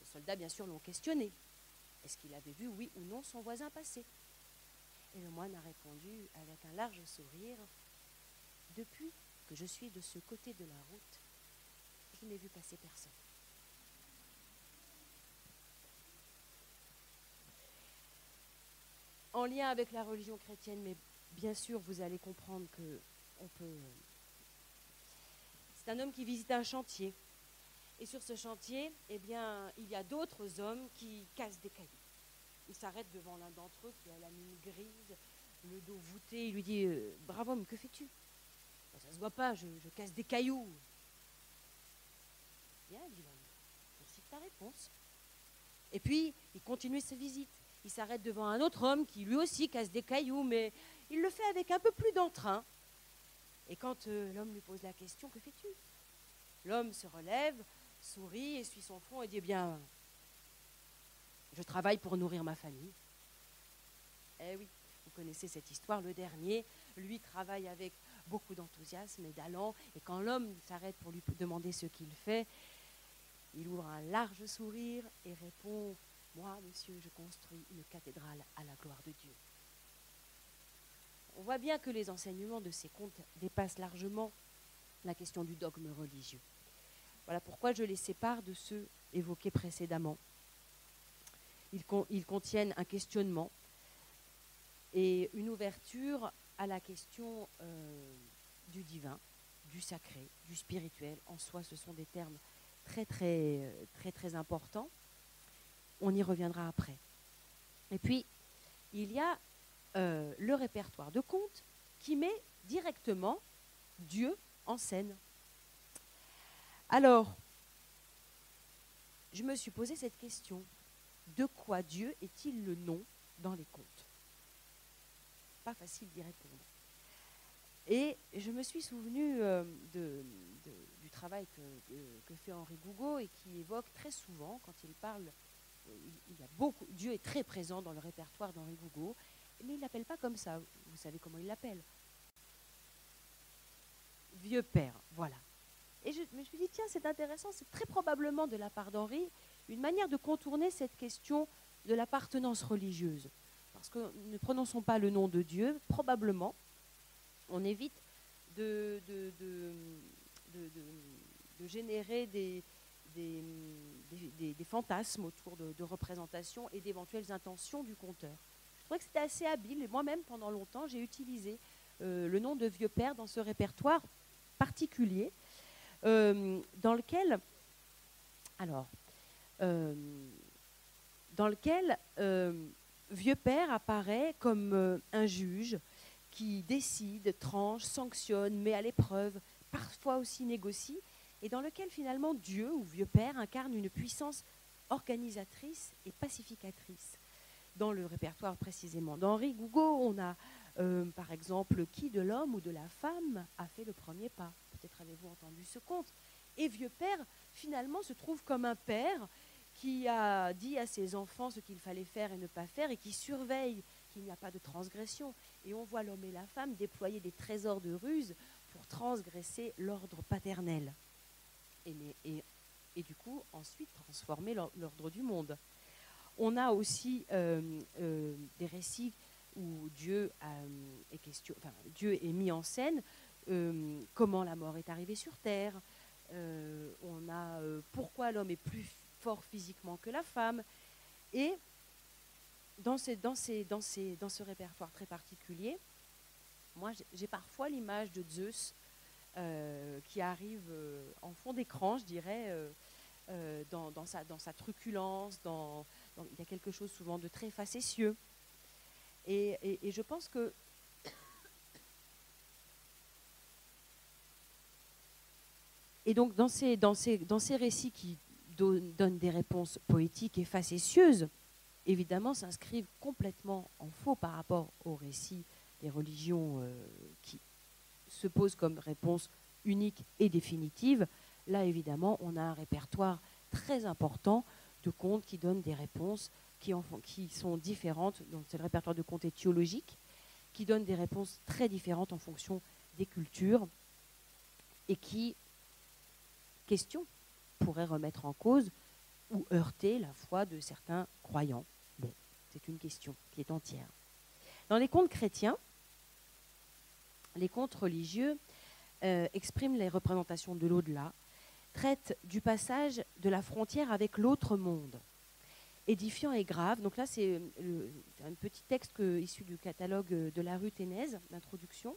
Les soldats, bien sûr, l'ont questionné. Est-ce qu'il avait vu, oui ou non, son voisin passer? Et le moine a répondu avec un large sourire, Depuis que je suis de ce côté de la route, je n'ai vu passer personne. En lien avec la religion chrétienne, mais bien sûr, vous allez comprendre que on peut. C'est un homme qui visite un chantier. Et sur ce chantier, eh bien, il y a d'autres hommes qui cassent des cailloux. Il s'arrête devant l'un d'entre eux qui a la mine grise, le dos voûté. Il lui dit euh, Bravo homme, que fais-tu Ça ne se voit pas, je, casse des cailloux. Bien, dit l'homme. Merci de ta réponse. Et puis, il continue sa visite il s'arrête devant un autre homme qui lui aussi casse des cailloux, mais il le fait avec un peu plus d'entrain. Et quand euh, l'homme lui pose la question, que fais-tu? L'homme se relève, sourit, essuie son front et dit, eh bien, je travaille pour nourrir ma famille. Eh oui, vous connaissez cette histoire, le dernier, lui travaille avec beaucoup d'enthousiasme et d'allant, et quand l'homme s'arrête pour lui demander ce qu'il fait, il ouvre un large sourire et répond moi, monsieur, je construis une cathédrale à la gloire de Dieu. On voit bien que les enseignements de ces contes dépassent largement la question du dogme religieux. Voilà pourquoi je les sépare de ceux évoqués précédemment. Ils, contiennent un questionnement et une ouverture à la question euh, du divin, du sacré, du spirituel. En soi, ce sont des termes très très très très importants on y reviendra après. Et puis, il y a euh, le répertoire de contes qui met directement Dieu en scène. Alors, je me suis posé cette question. De quoi Dieu est-il le nom dans les contes? Pas facile d'y répondre. Et je me suis souvenu euh, du travail que, fait Henri Gougaud et qui évoque très souvent, quand il parle il y a beaucoup, Dieu est très présent dans le répertoire d'Henri Gougaud, mais il ne l'appelle pas comme ça. Vous savez comment il l'appelle Vieux père, voilà. Et je me suis dit, tiens, c'est intéressant, c'est très probablement de la part d'Henri une manière de contourner cette question de l'appartenance religieuse. Parce que ne prononçons pas le nom de Dieu, probablement, on évite de, de, de générer des, des, fantasmes autour de, représentations et d'éventuelles intentions du conteur. Je trouvais que c'était assez habile et moi-même, pendant longtemps, j'ai utilisé euh, le nom de vieux père dans ce répertoire particulier euh, dans lequel Alors, dans lequel Vieux Père apparaît comme un juge qui décide, tranche, sanctionne, met à l'épreuve, parfois aussi négocie, et dans lequel finalement Dieu ou Vieux Père incarne une puissance organisatrice et pacificatrice. Dans le répertoire précisément d'Henri Gougaud, on a euh, par exemple qui de l'homme ou de la femme a fait le premier pas? Peut-être avez-vous entendu ce conte. Et Vieux Père finalement se trouve comme un père qui a dit à ses enfants ce qu'il fallait faire et ne pas faire et qui surveille qu'il n'y a pas de transgression. Et on voit l'homme et la femme déployer des trésors de ruse pour transgresser l'ordre paternel. Et, du coup, ensuite, transformer l'ordre du monde. On a aussi euh, euh, des récits où Dieu, euh, est question, Dieu est mis en scène, comment la mort est arrivée sur Terre, on a pourquoi l'homme est plus fort physiquement que la femme. Et dans, dans, dans, dans ce répertoire très particulier, moi j'ai parfois l'image de Zeus qui arrive euh, en fond d'écran, je dirais, euh, dans, sa, truculence, il y a quelque chose souvent de très facétieux. Et, je pense que Et donc dans ces récits qui donnent des réponses poétiques et facétieuses, évidemment s'inscrivent complètement en faux par rapport aux récits des religions qui se pose comme réponse unique et définitive, là évidemment on a un répertoire très important de contes qui donnent des réponses qui, sont différentes. Donc c'est le répertoire de contes étiologiques qui donne des réponses très différentes en fonction des cultures et qui, question, pourrait remettre en cause ou heurter la foi de certains croyants. Bon, c'est une question qui est entière. Dans les contes chrétiens, les contes religieux euh, expriment les représentations de l'au-delà, traitent du passage de la frontière avec l'autre monde. Édifiant et grave, donc là c'est euh, un petit texte issu du catalogue de la rue Ténèse, d'introduction.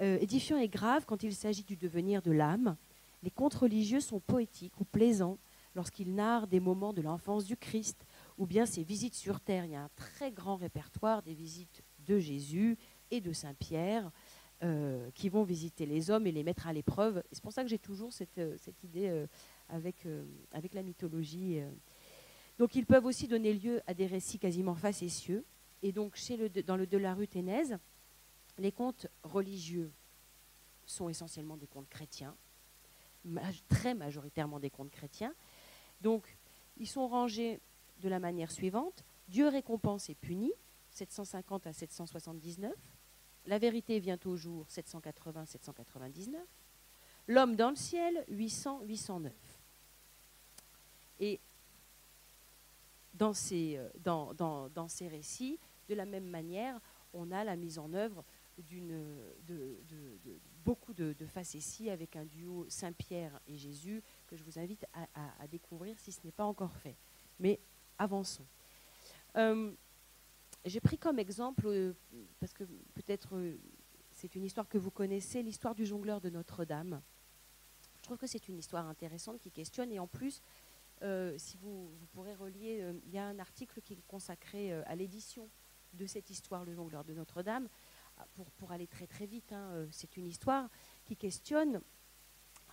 Euh, édifiant et grave quand il s'agit du devenir de l'âme, les contes religieux sont poétiques ou plaisants lorsqu'ils narrent des moments de l'enfance du Christ ou bien ses visites sur terre. Il y a un très grand répertoire des visites de Jésus et de Saint Pierre, euh, qui vont visiter les hommes et les mettre à l'épreuve. C'est pour ça que j'ai toujours cette, euh, idée euh, avec, avec la mythologie. Donc ils peuvent aussi donner lieu à des récits quasiment facétieux. Et donc chez le, dans le de la rue Ténèse, les contes religieux sont essentiellement des contes chrétiens, très majoritairement des contes chrétiens. Donc ils sont rangés de la manière suivante. Dieu récompense et punit, 750 à 779. La vérité vient au jour 780-799. L'homme dans le ciel 800-809. Et dans ces, euh, dans, ces, récits, de la même manière, on a la mise en œuvre d'une, de, beaucoup de, facéties avec un duo Saint-Pierre et Jésus que je vous invite à, à, découvrir si ce n'est pas encore fait. Mais avançons. Euh, j'ai pris comme exemple, euh, parce que peut-être euh, c'est une histoire que vous connaissez, l'histoire du jongleur de Notre-Dame. Je trouve que c'est une histoire intéressante qui questionne et en plus, euh, si vous, pourrez relier, il y a un article qui est consacré à l'édition de cette histoire, le jongleur de Notre-Dame. Ah, pour, pour, aller très très vite, hein, c'est une histoire qui questionne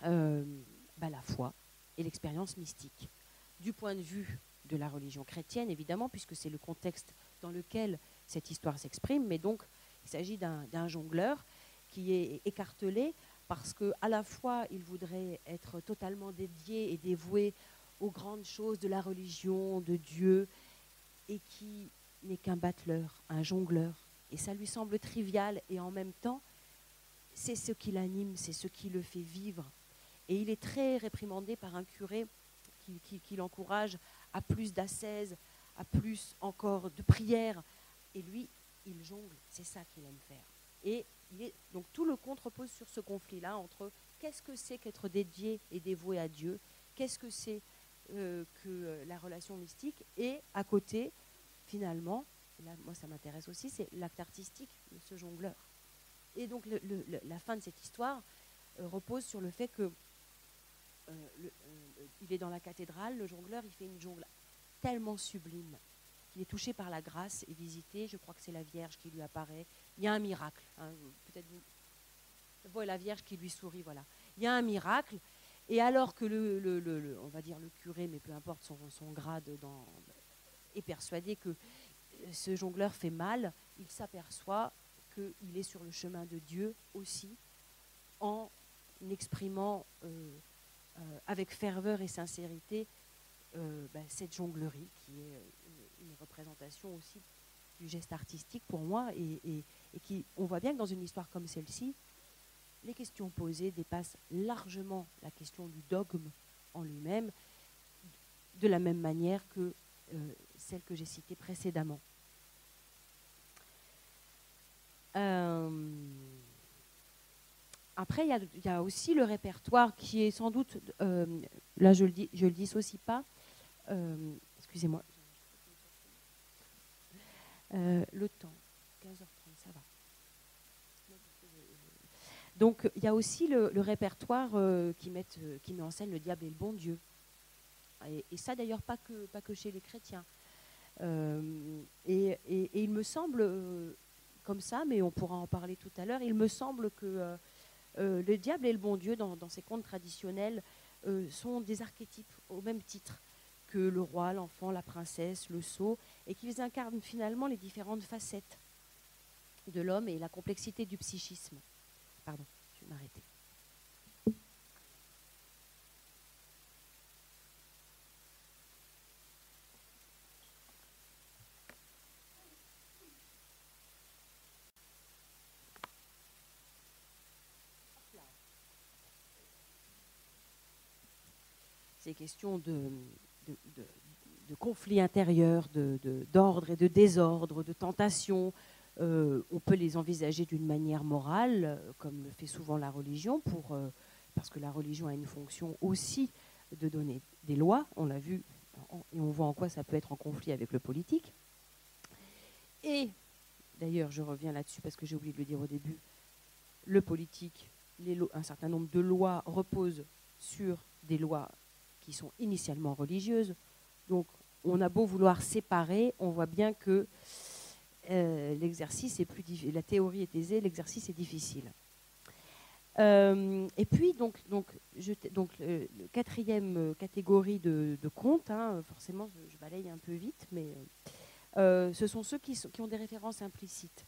bah, la foi et l'expérience mystique. Du point de vue de la religion chrétienne, évidemment, puisque c'est le contexte dans lequel cette histoire s'exprime, mais donc il s'agit d'un jongleur qui est écartelé parce que à la fois il voudrait être totalement dédié et dévoué aux grandes choses de la religion, de Dieu, et qui n'est qu'un battleur, un jongleur. Et ça lui semble trivial et en même temps, c'est ce qui l'anime, c'est ce qui le fait vivre. Et il est très réprimandé par un curé qui, l'encourage à plus d'ascèse, à plus encore de prière. Et lui, il jongle, c'est ça qu'il aime faire. Et donc tout le conte repose sur ce conflit-là entre qu'est-ce que c'est qu'être dédié et dévoué à Dieu, qu'est-ce que c'est euh, que euh, la relation mystique, et à côté, finalement, là, moi ça m'intéresse aussi, c'est l'acte artistique de ce jongleur. Et donc la fin de cette histoire euh, repose sur le fait que il est dans la cathédrale, le jongleur, il fait une jongle tellement sublime qu'il est touché par la grâce et visité. Je crois que c'est la Vierge qui lui apparaît. Il y a un miracle. Hein, peut-être voilà la Vierge qui lui sourit. Voilà. Il y a un miracle. Et alors que le, on va dire le curé, mais peu importe son, grade, est persuadé que ce jongleur fait mal, il s'aperçoit qu'il est sur le chemin de Dieu aussi, en exprimant euh, euh, avec ferveur et sincérité euh, ben, cette jonglerie, qui est une, représentation aussi du geste artistique pour moi, et, qui, on voit bien que dans une histoire comme celle-ci, les questions posées dépassent largement la question du dogme en lui-même, de la même manière que euh, celle que j'ai citée précédemment. Euh, après, il y, a aussi le répertoire qui est sans doute, euh, là je le dis, je le dissocie pas. Excusez-moi. le temps, 15h30, ça va. Donc il y a aussi le, répertoire qui, met, qui en scène le diable et le bon Dieu. Et, ça d'ailleurs pas que, chez les chrétiens. Euh, et, il me semble, euh, comme ça, mais on pourra en parler tout à l'heure, il me semble que euh, le diable et le bon Dieu, dans, ces contes traditionnels, sont des archétypes au même titre que le roi, l'enfant, la princesse, le sot, et qu'ils incarnent finalement les différentes facettes de l'homme et la complexité du psychisme. Pardon, je vais m'arrêter. ces questions de, de, conflits intérieurs, d'ordre et de désordre, de tentation, euh, on peut les envisager d'une manière morale, comme le fait souvent la religion, euh, parce que la religion a une fonction aussi de donner des lois, on l'a vu, et on voit en quoi ça peut être en conflit avec le politique. Et, d'ailleurs, je reviens là-dessus parce que j'ai oublié de le dire au début, le politique, un certain nombre de lois reposent sur des lois qui sont initialement religieuses. Donc, on a beau vouloir séparer, on voit bien que euh, l'exercice est plus. La théorie est aisée, l'exercice est difficile. Euh, et puis, donc, donc, donc quatrième catégorie de, contes, hein, forcément, je, balaye un peu vite, mais euh, ce sont ceux qui, qui, ont des références implicites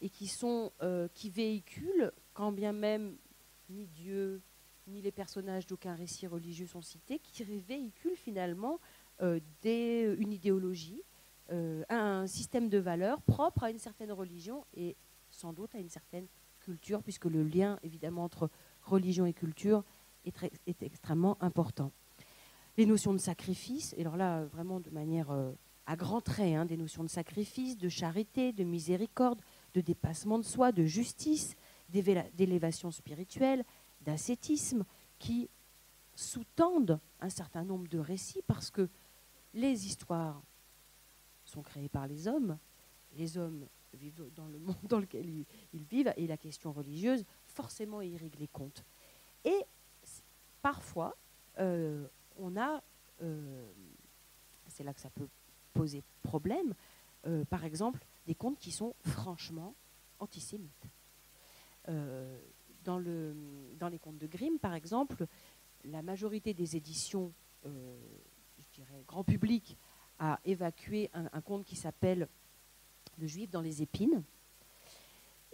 et qui, sont, qui véhiculent, quand bien même ni Dieu, ni les personnages d'aucun récit religieux sont cités, qui véhiculent finalement euh, des, une idéologie, euh, un système de valeurs propre à une certaine religion et sans doute à une certaine culture, puisque le lien évidemment entre religion et culture est, extrêmement important. Les notions de sacrifice, et alors là vraiment de manière euh, à grands traits, hein, des notions de sacrifice, de charité, de miséricorde, de dépassement de soi, de justice, d'élévation spirituelle, d'ascétisme qui sous-tendent un certain nombre de récits parce que les histoires sont créées par les hommes, les hommes vivent dans le monde dans lequel ils, vivent et la question religieuse forcément irrigue les contes. Et parfois, euh, on a, euh, c'est là que ça peut poser problème, euh, par exemple, des contes qui sont franchement antisémites dans, le, dans les contes de Grimm, par exemple, la majorité des éditions, euh, je dirais, grand public, a évacué un, conte qui s'appelle Le Juif dans les épines,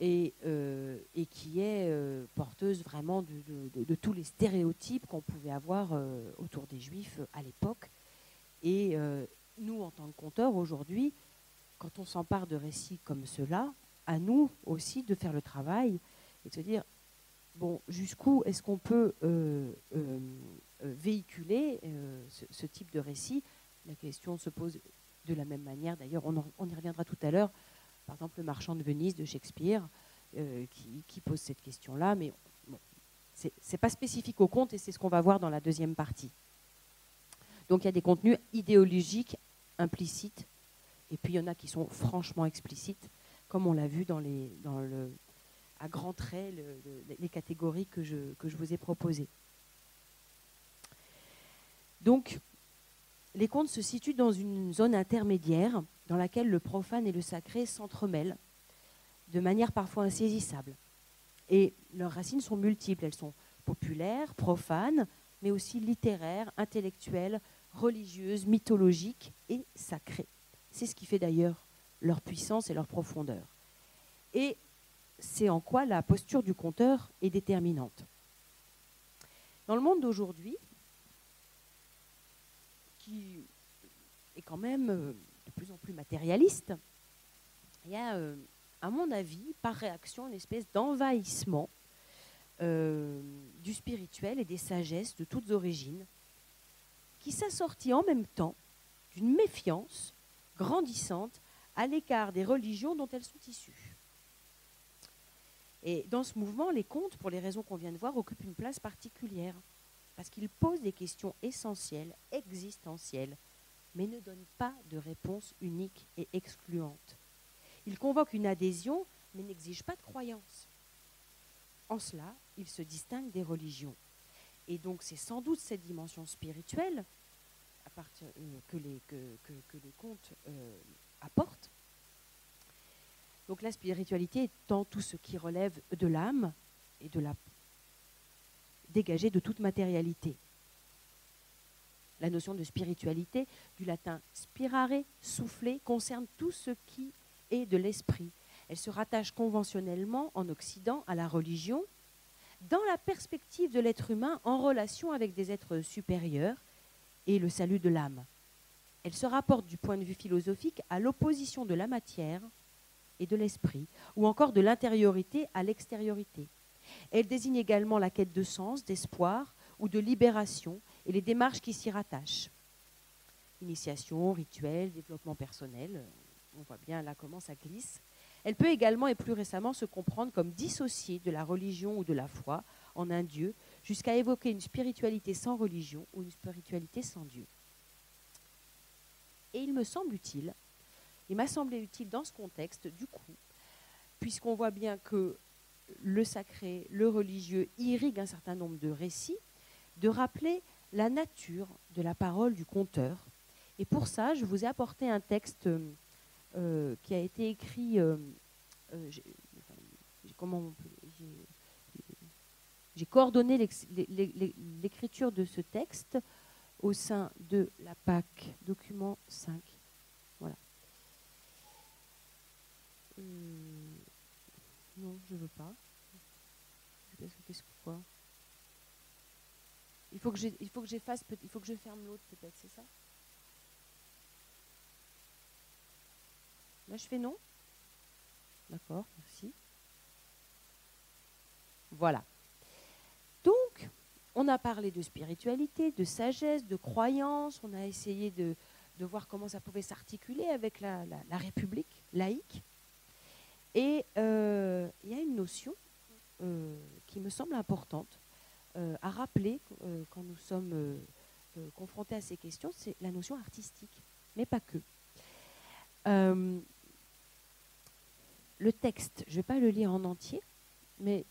et, euh, qui est euh, porteuse vraiment de, de, tous les stéréotypes qu'on pouvait avoir autour des Juifs à l'époque. Et nous, en tant que conteurs, aujourd'hui, quand on s'empare de récits comme cela, à nous aussi de faire le travail et de se dire bon, jusqu'où est-ce qu'on peut euh, euh, euh, véhiculer ce, type de récit? La question se pose de la même manière. D'ailleurs, on, y reviendra tout à l'heure. Par exemple, le marchand de Venise de Shakespeare, qui, pose cette question-là, mais ce n'est pas spécifique au conte et c'est ce qu'on va voir dans la deuxième partie. Donc il y a des contenus idéologiques implicites, et puis il y en a qui sont franchement explicites, comme on l'a vu dans, les, dans le, à grands traits les catégories que je, que je vous ai proposées. Donc, les contes se situent dans une zone intermédiaire dans laquelle le profane et le sacré s'entremêlent de manière parfois insaisissable. Et leurs racines sont multiples. Elles sont populaires, profanes, mais aussi littéraires, intellectuelles, religieuses, mythologiques et sacrées. C'est ce qui fait d'ailleurs leur puissance et leur profondeur. Et c'est en quoi la posture du conteur est déterminante. Dans le monde d'aujourd'hui, qui est quand même euh, de plus en plus matérialiste, il y a, euh, à mon avis, par réaction, une espèce d'envahissement euh, du spirituel et des sagesses de toutes origines, qui s'assortit en même temps d'une méfiance grandissante à l'écart des religions dont elles sont issues. Et dans ce mouvement, les contes, pour les raisons qu'on vient de voir, occupent une place particulière, parce qu'ils posent des questions essentielles, existentielles, mais ne donnent pas de réponse unique et excluante. Ils convoquent une adhésion, mais n'exigent pas de croyance. En cela, ils se distinguent des religions. Et donc c'est sans doute cette dimension spirituelle euh, que, les, que, les contes euh, apportent. Donc la spiritualité étant tout ce qui relève de l'âme et de la dégagée de toute matérialité. La notion de spiritualité, du latin spirare, souffler, concerne tout ce qui est de l'esprit. Elle se rattache conventionnellement en Occident à la religion, dans la perspective de l'être humain en relation avec des êtres supérieurs et le salut de l'âme. Elle se rapporte du point de vue philosophique à l'opposition de la matière et de l'esprit, ou encore de l'intériorité à l'extériorité. Elle désigne également la quête de sens, d'espoir ou de libération et les démarches qui s'y rattachent. Initiation, rituel, développement personnel, on voit bien là comment ça glisse. Elle peut également et plus récemment se comprendre comme dissociée de la religion ou de la foi en un Dieu, jusqu'à évoquer une spiritualité sans religion ou une spiritualité sans Dieu. Et il me semble utile, il m'a semblé utile dans ce contexte, du coup, puisqu'on voit bien que le sacré, le religieux irrigue un certain nombre de récits, de rappeler la nature de la parole du conteur. Et pour ça, je vous ai apporté un texte euh, qui a été écrit. Euh, euh, j'ai coordonné l'écriture de ce texte au sein de la PAC, document 5. Voilà. Non, je veux pas. Qu'est-ce quoi Il faut que j'efface, il faut que je ferme l'autre peut-être, c'est ça? Là, je fais non? D'accord, merci. Voilà. Donc, on a parlé de spiritualité, de sagesse, de croyance, on a essayé de, voir comment ça pouvait s'articuler avec la, République laïque. Et euh, il y a une notion euh, qui me semble importante euh, à rappeler quand nous sommes confrontés à ces questions, c'est la notion artistique, mais pas que. Le texte, je ne vais pas le lire en entier, mais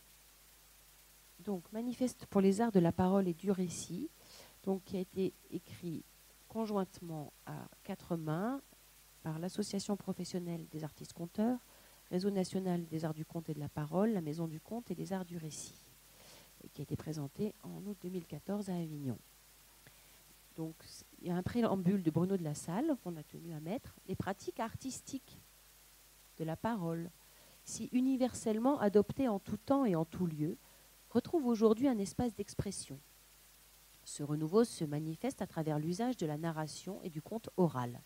donc manifeste pour les arts de la parole et du récit, donc qui a été écrit conjointement à quatre mains par l'Association professionnelle des artistes conteurs, Réseau national des arts du conte et de la parole, la Maison du conte et des arts du récit, qui a été présenté en août 2014 à Avignon. Donc, il y a un préambule de Bruno de la Salle qu'on a tenu à mettre. Les pratiques artistiques de la parole, si universellement adoptée en tout temps et en tout lieu, retrouve aujourd'hui un espace d'expression. Ce renouveau se manifeste à travers l'usage de la narration et du conte oral.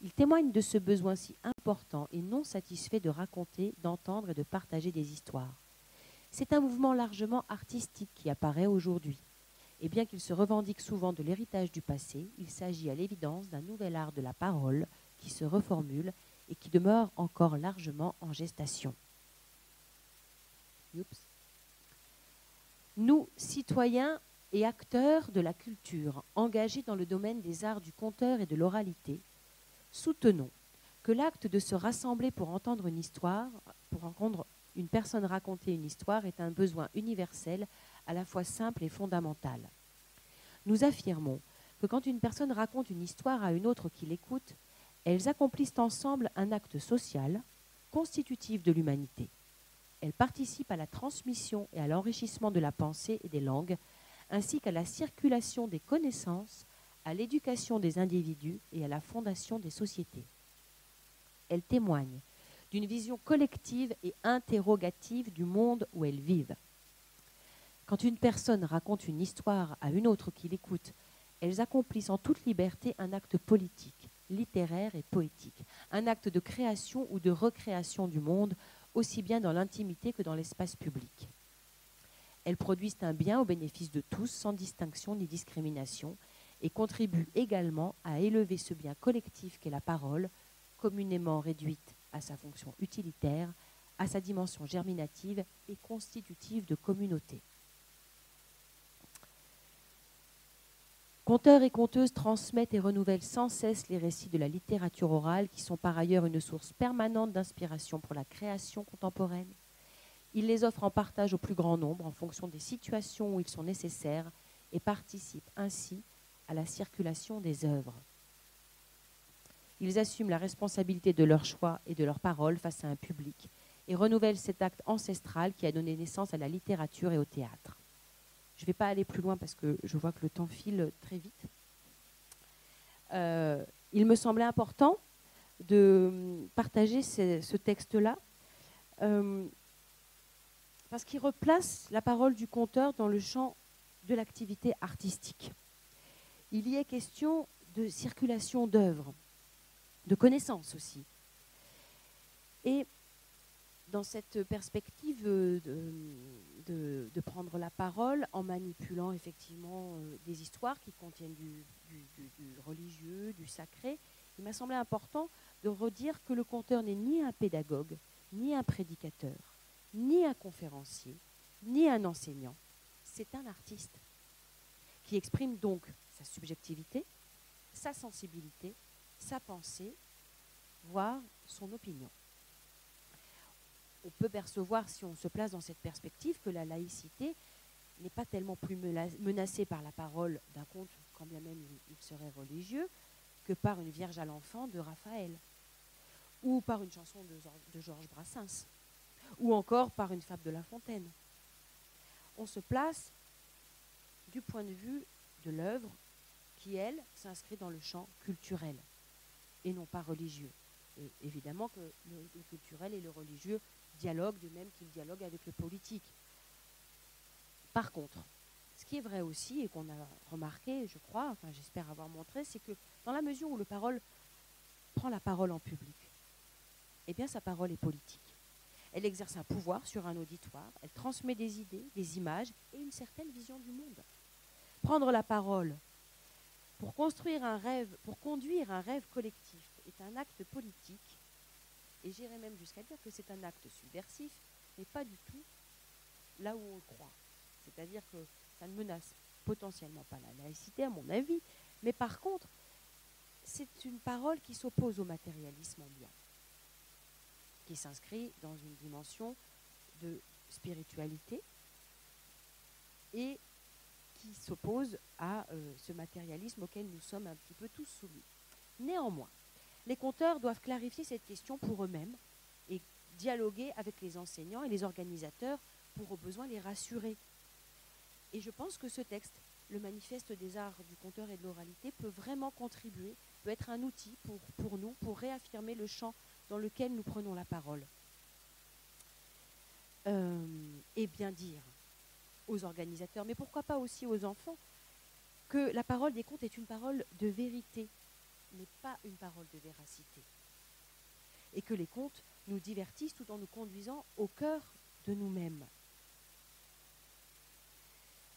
Il témoigne de ce besoin si important et non satisfait de raconter, d'entendre et de partager des histoires. C'est un mouvement largement artistique qui apparaît aujourd'hui. Et bien qu'il se revendique souvent de l'héritage du passé, il s'agit à l'évidence d'un nouvel art de la parole qui se reformule et qui demeure encore largement en gestation. Nous, citoyens et acteurs de la culture engagés dans le domaine des arts du conteur et de l'oralité, soutenons que l'acte de se rassembler pour entendre une histoire, pour entendre une personne raconter une histoire, est un besoin universel, à la fois simple et fondamental. Nous affirmons que quand une personne raconte une histoire à une autre qui l'écoute, elles accomplissent ensemble un acte social constitutif de l'humanité. Elles participent à la transmission et à l'enrichissement de la pensée et des langues, ainsi qu'à la circulation des connaissances, à l'éducation des individus et à la fondation des sociétés. Elles témoignent d'une vision collective et interrogative du monde où elles vivent. Quand une personne raconte une histoire à une autre qui l'écoute, elles accomplissent en toute liberté un acte politique, littéraire et poétique, un acte de création ou de recréation du monde, aussi bien dans l'intimité que dans l'espace public. Elles produisent un bien au bénéfice de tous, sans distinction ni discrimination, et contribuent également à élever ce bien collectif qu'est la parole, communément réduite à sa fonction utilitaire, à sa dimension germinative et constitutive de communauté. Conteurs et conteuses transmettent et renouvellent sans cesse les récits de la littérature orale, qui sont par ailleurs une source permanente d'inspiration pour la création contemporaine. Ils les offrent en partage au plus grand nombre en fonction des situations où ils sont nécessaires et participent ainsi à la circulation des œuvres. Ils assument la responsabilité de leurs choix et de leurs paroles face à un public et renouvellent cet acte ancestral qui a donné naissance à la littérature et au théâtre. Je ne vais pas aller plus loin parce que je vois que le temps file très vite. Euh, il me semblait important de partager ce, texte-là euh, parce qu'il replace la parole du conteur dans le champ de l'activité artistique. Il y est question de circulation d'œuvres, de connaissances aussi. Et dans cette perspective de, de, prendre la parole en manipulant effectivement euh, des histoires qui contiennent du, religieux, du sacré, il m'a semblé important de redire que le conteur n'est ni un pédagogue, ni un prédicateur, ni un conférencier, ni un enseignant. C'est un artiste qui exprime donc sa subjectivité, sa sensibilité, sa pensée, voire son opinion on peut percevoir, si on se place dans cette perspective, que la laïcité n'est pas tellement plus menacée par la parole d'un conte, quand bien même il serait religieux, que par une Vierge à l'enfant de Raphaël, ou par une chanson de Georges Brassens, ou encore par une fable de La Fontaine. On se place du point de vue de l'œuvre qui, elle, s'inscrit dans le champ culturel et non pas religieux. Et évidemment que le culturel et le religieux dialogue, de même qu'il dialogue avec le politique. Par contre, ce qui est vrai aussi et qu'on a remarqué, je crois, enfin j'espère avoir montré, c'est que dans la mesure où le parole prend la parole en public, eh bien sa parole est politique. Elle exerce un pouvoir sur un auditoire, elle transmet des idées, des images et une certaine vision du monde. Prendre la parole pour construire un rêve, pour conduire un rêve collectif est un acte politique et j'irais même jusqu'à dire que c'est un acte subversif, mais pas du tout là où on le croit. C'est-à-dire que ça ne menace potentiellement pas la laïcité, à mon avis, mais par contre, c'est une parole qui s'oppose au matérialisme ambiant, qui s'inscrit dans une dimension de spiritualité et qui s'oppose à euh, ce matérialisme auquel nous sommes un petit peu tous soumis. Néanmoins, les compteurs doivent clarifier cette question pour eux-mêmes et dialoguer avec les enseignants et les organisateurs pour au besoin les rassurer. Et je pense que ce texte, le manifeste des arts du conteur et de l'oralité, peut vraiment contribuer, peut être un outil pour, pour nous, pour réaffirmer le champ dans lequel nous prenons la parole. Euh, et bien dire aux organisateurs, mais pourquoi pas aussi aux enfants, que la parole des contes est une parole de vérité, n'est pas une parole de véracité. Et que les contes nous divertissent tout en nous conduisant au cœur de nous-mêmes.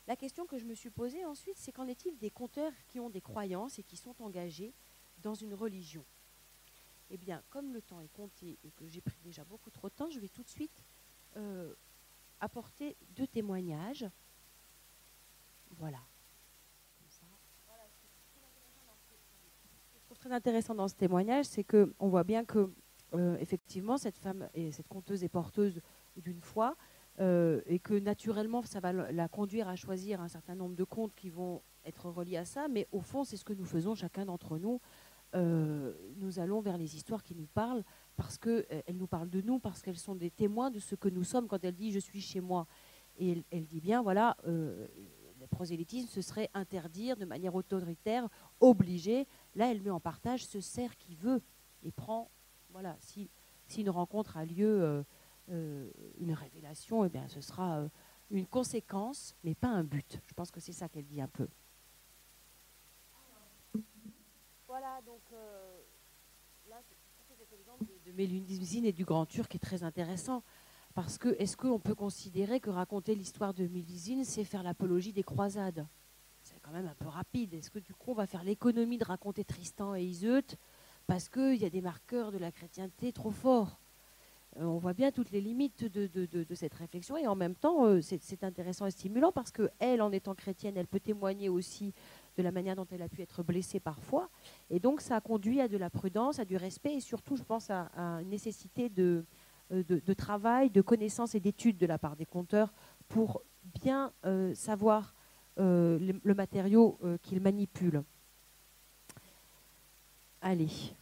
La question que je me suis posée ensuite, c'est qu'en est-il des conteurs qui ont des croyances et qui sont engagés dans une religion? Eh bien, comme le temps est compté et que j'ai pris déjà beaucoup trop de temps, je vais tout de suite euh, apporter deux témoignages. Voilà. très intéressant dans ce témoignage, c'est qu'on voit bien que, euh, effectivement, cette femme, et cette conteuse est porteuse d'une foi, euh, et que naturellement, ça va la conduire à choisir un certain nombre de contes qui vont être reliés à ça, mais au fond, c'est ce que nous faisons chacun d'entre nous. Euh, nous allons vers les histoires qui nous parlent parce qu'elles euh, nous parlent de nous, parce qu'elles sont des témoins de ce que nous sommes quand elle dit je suis chez moi. Et elle, dit bien, voilà, le prosélytisme, ce serait interdire de manière autoritaire, obliger. Là, elle met en partage ce cerf qui veut et prend, voilà, si, une rencontre a lieu euh, une révélation, eh bien, ce sera euh, une conséquence, mais pas un but. Je pense que c'est ça qu'elle dit un peu. Voilà, donc euh, là, de, de et du Grand Turc est très intéressant. Parce que est-ce qu'on peut considérer que raconter l'histoire de Mélusine, c'est faire l'apologie des croisades? C'est quand même un peu rapide. Est-ce que du coup, on va faire l'économie de raconter Tristan et Iseut parce qu'il y a des marqueurs de la chrétienté trop forts? Euh, on voit bien toutes les limites de, cette réflexion et en même temps, euh, c'est intéressant et stimulant parce qu'elle, en étant chrétienne, elle peut témoigner aussi de la manière dont elle a pu être blessée parfois. Et donc, ça a conduit à de la prudence, à du respect et surtout, je pense, à, une nécessité de, euh, travail, de connaissance et d'études de la part des conteurs pour bien savoir le, matériau qu'ils manipulent. Allez.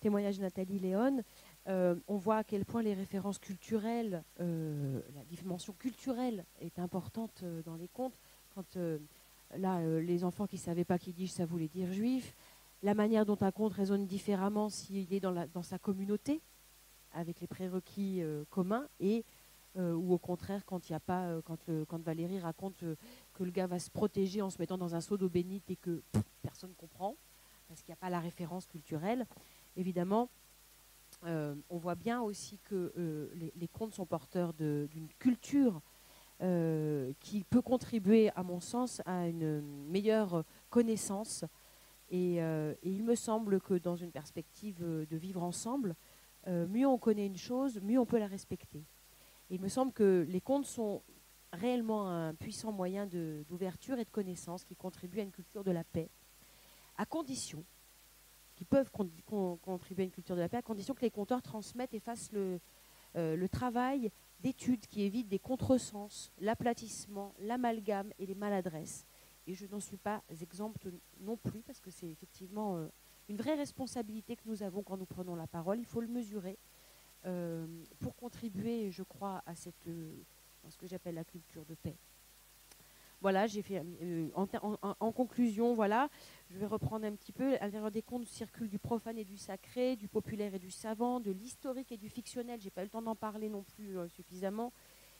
Témoignage de Nathalie Léon, euh, on voit à quel point les références culturelles, euh, la dimension culturelle est importante euh, dans les contes. Quand là, les enfants qui ne savaient pas qui dit ça voulait dire juif, la manière dont un conte résonne différemment s'il est dans, sa communauté, avec les prérequis communs, et ou au contraire quand il a pas, quand, Valérie raconte que le gars va se protéger en se mettant dans un seau d'eau bénite et que personne ne comprend parce qu'il n'y a pas la référence culturelle. Évidemment, euh, on voit bien aussi que euh, les, contes sont porteurs d'une culture euh, qui peut contribuer, à mon sens, à une meilleure connaissance. Et, il me semble que dans une perspective de vivre ensemble, mieux on connaît une chose, mieux on peut la respecter. il me semble que les contes sont réellement un puissant moyen d'ouverture et de connaissance qui contribue à une culture de la paix, à condition qui peuvent contribuer à une culture de la paix, à condition que les compteurs transmettent et fassent le, euh, travail d'études qui évite des contresens, l'aplatissement, l'amalgame et les maladresses. Et je n'en suis pas exempte non plus, parce que c'est effectivement euh, une vraie responsabilité que nous avons quand nous prenons la parole. Il faut le mesurer euh, pour contribuer, je crois, à ce que j'appelle la culture de paix. Voilà, j'ai fait en, conclusion, voilà, je vais reprendre un petit peu. À l'intérieur des contes circulent du profane et du sacré, du populaire et du savant, de l'historique et du fictionnel. J'ai pas eu le temps d'en parler non plus euh, suffisamment.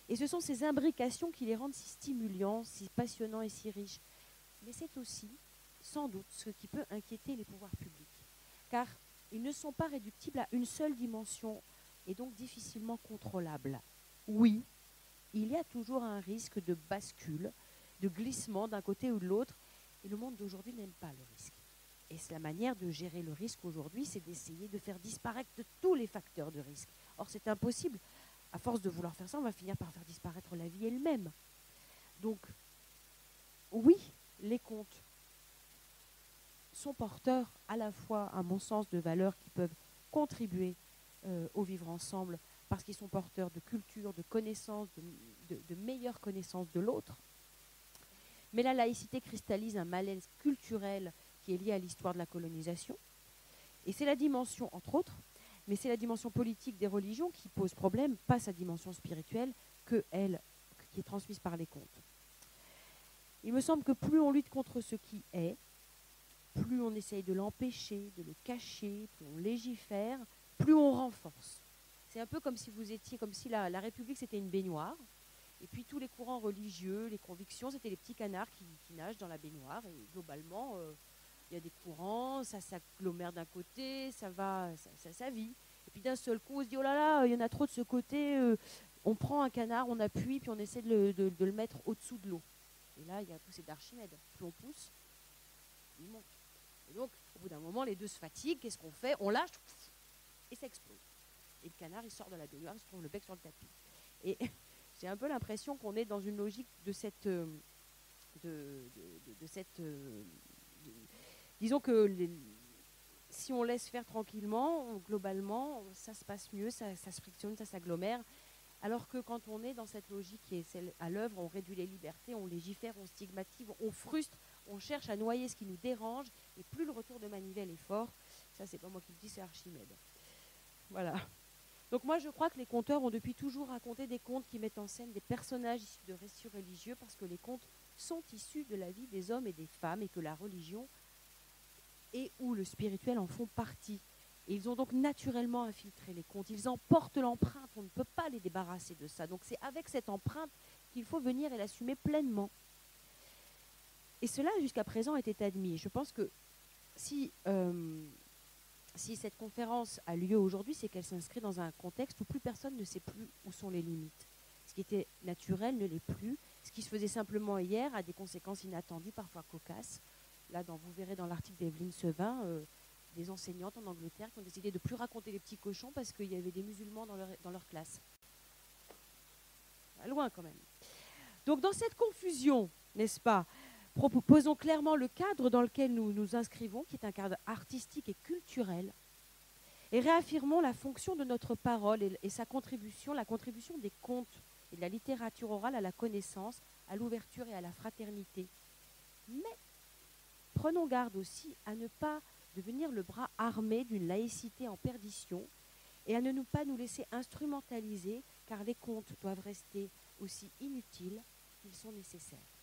Et ce sont ces imbrications qui les rendent si stimulants, si passionnants et si riches. Mais c'est aussi, sans doute, ce qui peut inquiéter les pouvoirs publics. Car ils ne sont pas réductibles à une seule dimension et donc difficilement contrôlables. Oui, il y a toujours un risque de bascule, de glissement d'un côté ou de l'autre, et le monde d'aujourd'hui n'aime pas le risque. Et la manière de gérer le risque aujourd'hui, c'est d'essayer de faire disparaître tous les facteurs de risque? Or, c'est impossible. À force de vouloir faire ça, on va finir par faire disparaître la vie elle-même. Donc, oui, les comptes sont porteurs à la fois, à mon sens, de valeurs qui peuvent contribuer euh, au vivre ensemble, parce qu'ils sont porteurs de culture, de connaissances, de, de meilleure connaissance de l'autre, mais la laïcité cristallise un malaise culturel qui est lié à l'histoire de la colonisation. Et c'est la dimension, entre autres, mais c'est la dimension politique des religions qui pose problème, pas sa dimension spirituelle, que qui est transmise par les contes. Il me semble que plus on lutte contre ce qui est, plus on essaye de l'empêcher, de le cacher, plus on légifère, plus on renforce. C'est un peu comme si vous étiez, comme si la République c'était une baignoire, et puis tous les courants religieux, les convictions, c'était les petits canards qui, nagent dans la baignoire. Et globalement, euh, il y a des courants, ça s'agglomère d'un côté, ça va, ça, ça, vit. Et puis d'un seul coup, on se dit, oh là là, il y en a trop de ce côté. Euh, on prend un canard, on appuie, puis on essaie de le, mettre au-dessous de l'eau. Et là, il y a un poussé d'Archimède. Plus on pousse, il monte. Et donc, au bout d'un moment, les deux se fatiguent. Qu'est-ce qu'on fait? On lâche et ça explose. Et le canard, il sort de la baignoire, il se trouve le bec sur le tapis. Et j'ai un peu l'impression qu'on est dans une logique de cette. Euh, euh, disons que si on laisse faire tranquillement, globalement, ça se passe mieux, ça, se frictionne, ça s'agglomère. Alors que quand on est dans cette logique qui est celle à l'œuvre, on réduit les libertés, on légifère, on stigmatise, on frustre, on cherche à noyer ce qui nous dérange, et plus le retour de manivelle est fort, ça c'est pas moi qui le dis, c'est Archimède. Voilà. Donc moi je crois que les conteurs ont depuis toujours raconté des contes qui mettent en scène des personnages issus de récits religieux parce que les contes sont issus de la vie des hommes et des femmes et que la religion et ou le spirituel en font partie. Et ils ont donc naturellement infiltré les contes. Ils en portent l'empreinte. On ne peut pas les débarrasser de ça. Donc c'est avec cette empreinte qu'il faut venir et l'assumer pleinement. Et cela, jusqu'à présent, était admis. Je pense que si euh, si cette conférence a lieu aujourd'hui, c'est qu'elle s'inscrit dans un contexte où plus personne ne sait plus où sont les limites. Ce qui était naturel ne l'est plus. Ce qui se faisait simplement hier a des conséquences inattendues, parfois cocasses. Là, dans, vous verrez dans l'article d'Evelyne Sevin, euh, des enseignantes en Angleterre qui ont décidé de ne plus raconter les petits cochons parce qu'il y avait des musulmans dans leur, dans leur classe. Loin quand même. Donc dans cette confusion, n'est-ce pas, proposons clairement le cadre dans lequel nous nous inscrivons, qui est un cadre artistique et culturel, et réaffirmons la fonction de notre parole et, sa contribution, la contribution des contes et de la littérature orale à la connaissance, à l'ouverture et à la fraternité. Mais prenons garde aussi à ne pas devenir le bras armé d'une laïcité en perdition et à ne nous pas nous laisser instrumentaliser car les contes doivent rester aussi inutiles qu'ils sont nécessaires.